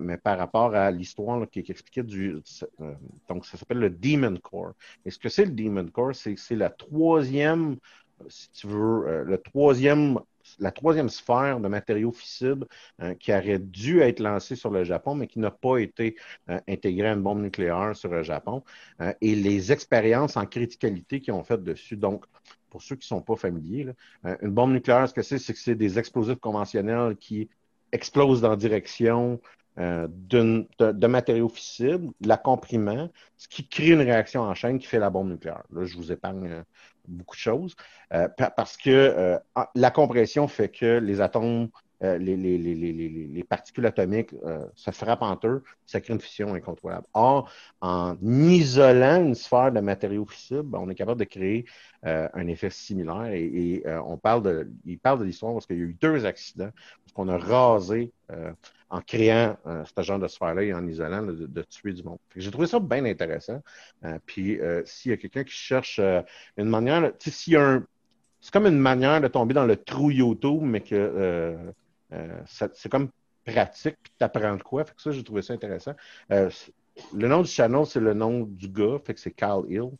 Speaker 2: mais par rapport à l'histoire qui, qui expliquait du. donc, ça s'appelle le Demon Core. Et ce que c'est le Demon Core, c'est la troisième, si tu veux, euh, le troisième, la troisième sphère de matériaux fissibles euh, qui aurait dû être lancée sur le Japon, mais qui n'a pas été euh, intégrée à une bombe nucléaire sur le Japon. Euh, et les expériences en criticalité qu'ils ont faites dessus. Donc, pour ceux qui ne sont pas familiers, là, euh, une bombe nucléaire, ce que c'est, c'est que c'est des explosifs conventionnels qui explosent dans la direction euh, de, matériaux fissibles, la comprimant, ce qui crée une réaction en chaîne qui fait la bombe nucléaire. Là, je vous épargne euh, beaucoup de choses. Euh, pa- parce que la compression fait que les atomes, euh, les, les, les, les, les, les particules atomiques euh, se frappent entre eux, ça crée une fission incontrôlable. Or, en isolant une sphère de matériaux fissibles, ben, on est capable de créer euh, un effet similaire. Et, et, on parle de, il parle de l'histoire parce qu'il y a eu deux accidents, parce qu'on a rasé en créant euh, ce genre de sphère-là et en isolant de, tuer du monde. J'ai trouvé ça bien intéressant. Euh, puis euh, s'il y a quelqu'un qui cherche euh, une manière, s'il y a un. C'est comme une manière de tomber dans le trou YouTube, mais que c'est comme pratique, puis tu apprends de quoi. Fait que ça, j'ai trouvé ça intéressant. Le nom du channel, c'est le nom du gars, fait que c'est Carl Hill.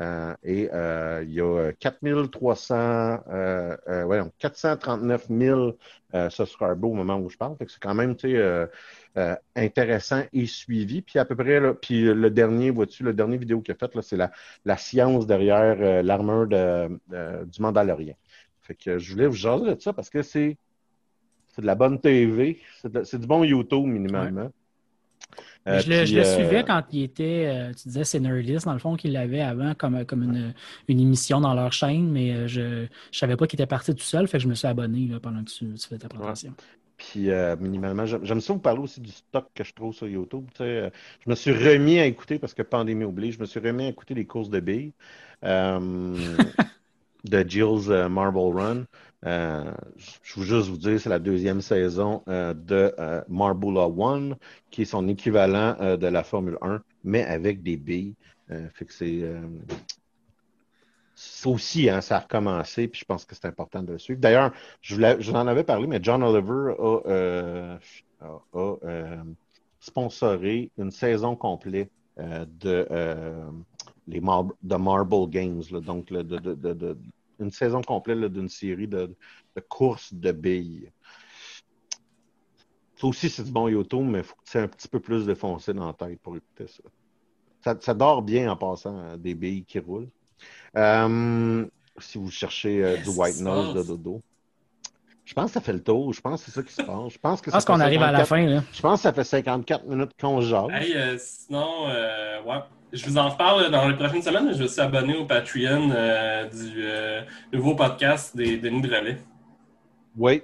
Speaker 2: Euh, et euh, il y a 4300, euh, euh, ouais, non, 439 000 euh, subscribers au moment où je parle. C'est quand même, euh, euh, intéressant et suivi. Puis à peu près, là, puis le dernier, vois-tu, le dernier vidéo qu'il a fait, là, c'est la, la science derrière euh, l'armure de, du Mandalorien. Fait que je voulais vous jaser de ça parce que c'est de la bonne TV, c'est du bon YouTube minimalement. Euh,
Speaker 3: je le, le
Speaker 2: euh,
Speaker 3: suivais quand il était, euh, tu disais, c'est Nerdist, dans le fond, qu'il l'avait avant comme, comme une, une émission dans leur chaîne, mais je ne savais pas qu'il était parti tout seul, fait que je me suis abonné là, pendant que tu, tu faisais ta présentation.
Speaker 2: Puis euh, minimalement, j'aime ça vous parler aussi du stock que je trouve sur YouTube. tu sais. Je me suis remis à écouter, parce que pandémie oblige, je me suis remis à écouter les courses de billes euh, [LAUGHS] de Jill's euh, Marble Run. Euh, je veux juste vous dire, c'est la deuxième saison euh, de euh, Marbula One, qui est son équivalent euh, de la Formule 1, mais avec des billes. Euh, fait que c'est aussi, hein, ça a recommencé, puis je pense que c'est important de le suivre. D'ailleurs, je, je vous en avais parlé, mais John Oliver a, a, a, sponsoré une saison complète de, les Mar- de Marble Games, là, donc là, de, de- de- de- une saison complète d'une série de, de courses de billes. Ça aussi, c'est du bon YouTube, mais il faut que tu aies un petit peu plus défoncé dans la tête pour écouter ça. Ça, ça dort bien en passant hein, des billes qui roulent. Euh, si vous cherchez euh, du white nose de dodo. Je pense que ça fait le tour. Je pense que c'est ça qui se passe. Je pense que
Speaker 3: Je pense
Speaker 2: ça
Speaker 3: qu'on arrive à la
Speaker 2: 54
Speaker 3: fin. Là.
Speaker 2: Je pense que ça fait 54 minutes qu'on jase.
Speaker 1: Hey, euh, sinon, euh, ouais. Je vous en reparle dans les prochaines semaines. Je me suis abonné au Patreon euh, du euh, nouveau podcast des Denis Drolet.
Speaker 2: Oui.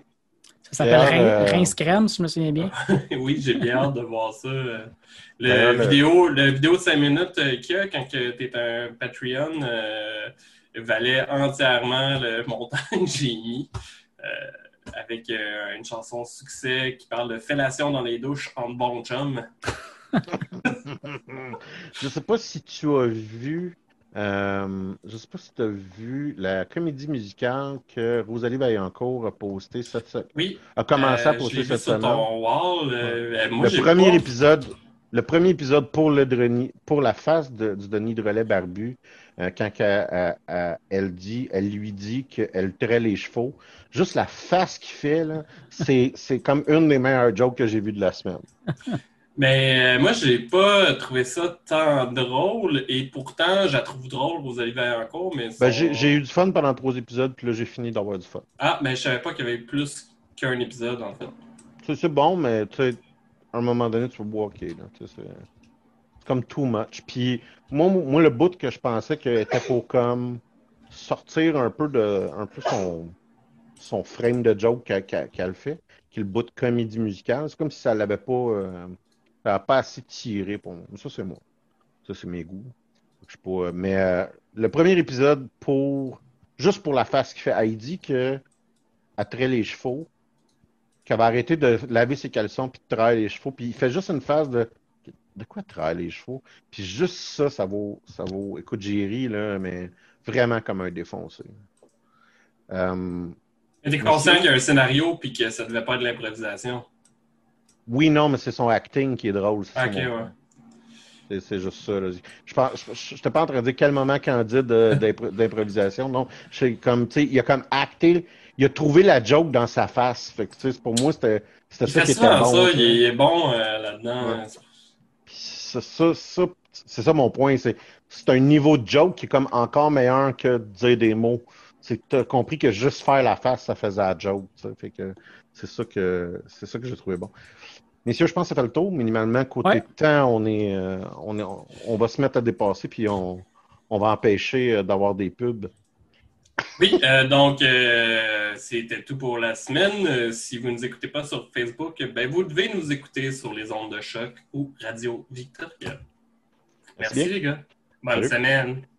Speaker 3: Ça s'appelle
Speaker 2: euh,
Speaker 3: Rince Crème, si je me souviens bien. [LAUGHS]
Speaker 1: oui, j'ai bien hâte de voir ça. Le, vidéo, le vidéo de 5 minutes euh, qu'il y a quand tu es un Patreon euh, valait entièrement le [LAUGHS] montant que j'ai mis. euh, avec euh, une chanson succès qui parle de fellation dans les douches en bon chum.
Speaker 2: Je sais pas si tu as vu. euh, je sais pas si tu as vu la comédie musicale que Rosalie Vaillancourt a postée cette se-
Speaker 1: Oui.
Speaker 2: a commencé à
Speaker 1: Euh,
Speaker 2: poster cette semaine.
Speaker 1: euh, moi,
Speaker 2: le premier
Speaker 1: pas-
Speaker 2: épisode, le premier épisode pour le pour la face de- du Denis de relais barbu, euh, quand elle, elle- elle- elle dit, elle lui dit qu'elle trait les chevaux. Juste la face qu'il fait c'est comme une des meilleures jokes que j'ai vues de la semaine. [LAUGHS]
Speaker 1: Mais euh, moi, j'ai pas trouvé ça tant drôle et pourtant, je la trouve drôle, Rosalie Vaillancourt, mais
Speaker 2: Ben,
Speaker 1: son-
Speaker 2: j'ai eu du fun pendant trois épisodes, puis là j'ai fini d'avoir du fun.
Speaker 1: Ah, mais je savais pas qu'il y avait plus qu'un épisode, en fait.
Speaker 2: C'est c'est bon, mais tu sais, à un moment donné, tu vas boire, ok, là, c'est comme too much. Puis moi, moi, le bout que je pensais qu'elle était pour comme sortir un peu de, un peu son, son frame de joke qu'elle qu'elle fait, qui est le bout de comédie musicale, c'est comme si ça l'avait pas, euh, ça l'avait pas assez tiré pour moi. Mais Ça, c'est moi. Ça, c'est mes goûts. Je sais pas, euh, mais euh, le premier épisode pour, juste pour la face qu'il fait, dit que, trait les chevaux, qu'elle va arrêter de laver ses caleçons puis de travailler les chevaux. Puis il fait juste une phase de de quoi travailler les chevaux? Puis juste ça, ça vaut, ça vaut. Écoute, j'ai ri, là, mais vraiment comme un défoncé. Euh,
Speaker 1: t'es conscient qu'il y a un scénario puis que ça devait pas être de l'improvisation.
Speaker 2: Oui, non, mais c'est son acting qui est drôle. c'est ça,
Speaker 1: Ok, ouais.
Speaker 2: C'est- juste ça. Là. Je j'étais pas en train de dire quel moment candide euh, [LAUGHS] d'impro- d'improvisation. Non, c'est comme, tu sais, il a comme acté, il a trouvé la joke dans sa face. Fait que, pour moi, c'était ça qui était
Speaker 1: souvent
Speaker 2: bon.
Speaker 1: ça, il est, bon euh, là-dedans.
Speaker 2: Ouais. Puis ça, ça, ça, c'est ça mon point. C'est un niveau de joke qui est comme encore meilleur que de dire des mots. Tu as compris que juste faire la face, ça faisait la joke. Fait que c'est ça que c'est ça que j'ai trouvé bon. Messieurs, je pense que ça fait le tour. Minimalement, côté
Speaker 3: Ouais.
Speaker 2: temps, on est, euh, on est on va se mettre à dépasser, puis on, on va empêcher euh, d'avoir des pubs.
Speaker 1: Oui, euh, donc euh, c'était tout pour la semaine. Euh, si vous ne nous écoutez pas sur Facebook, ben, vous devez nous écouter sur les ondes de choc ou Radio Victoria.
Speaker 2: Merci
Speaker 1: Merci
Speaker 2: bien.
Speaker 1: les gars. Bonne
Speaker 2: Salut.
Speaker 1: semaine.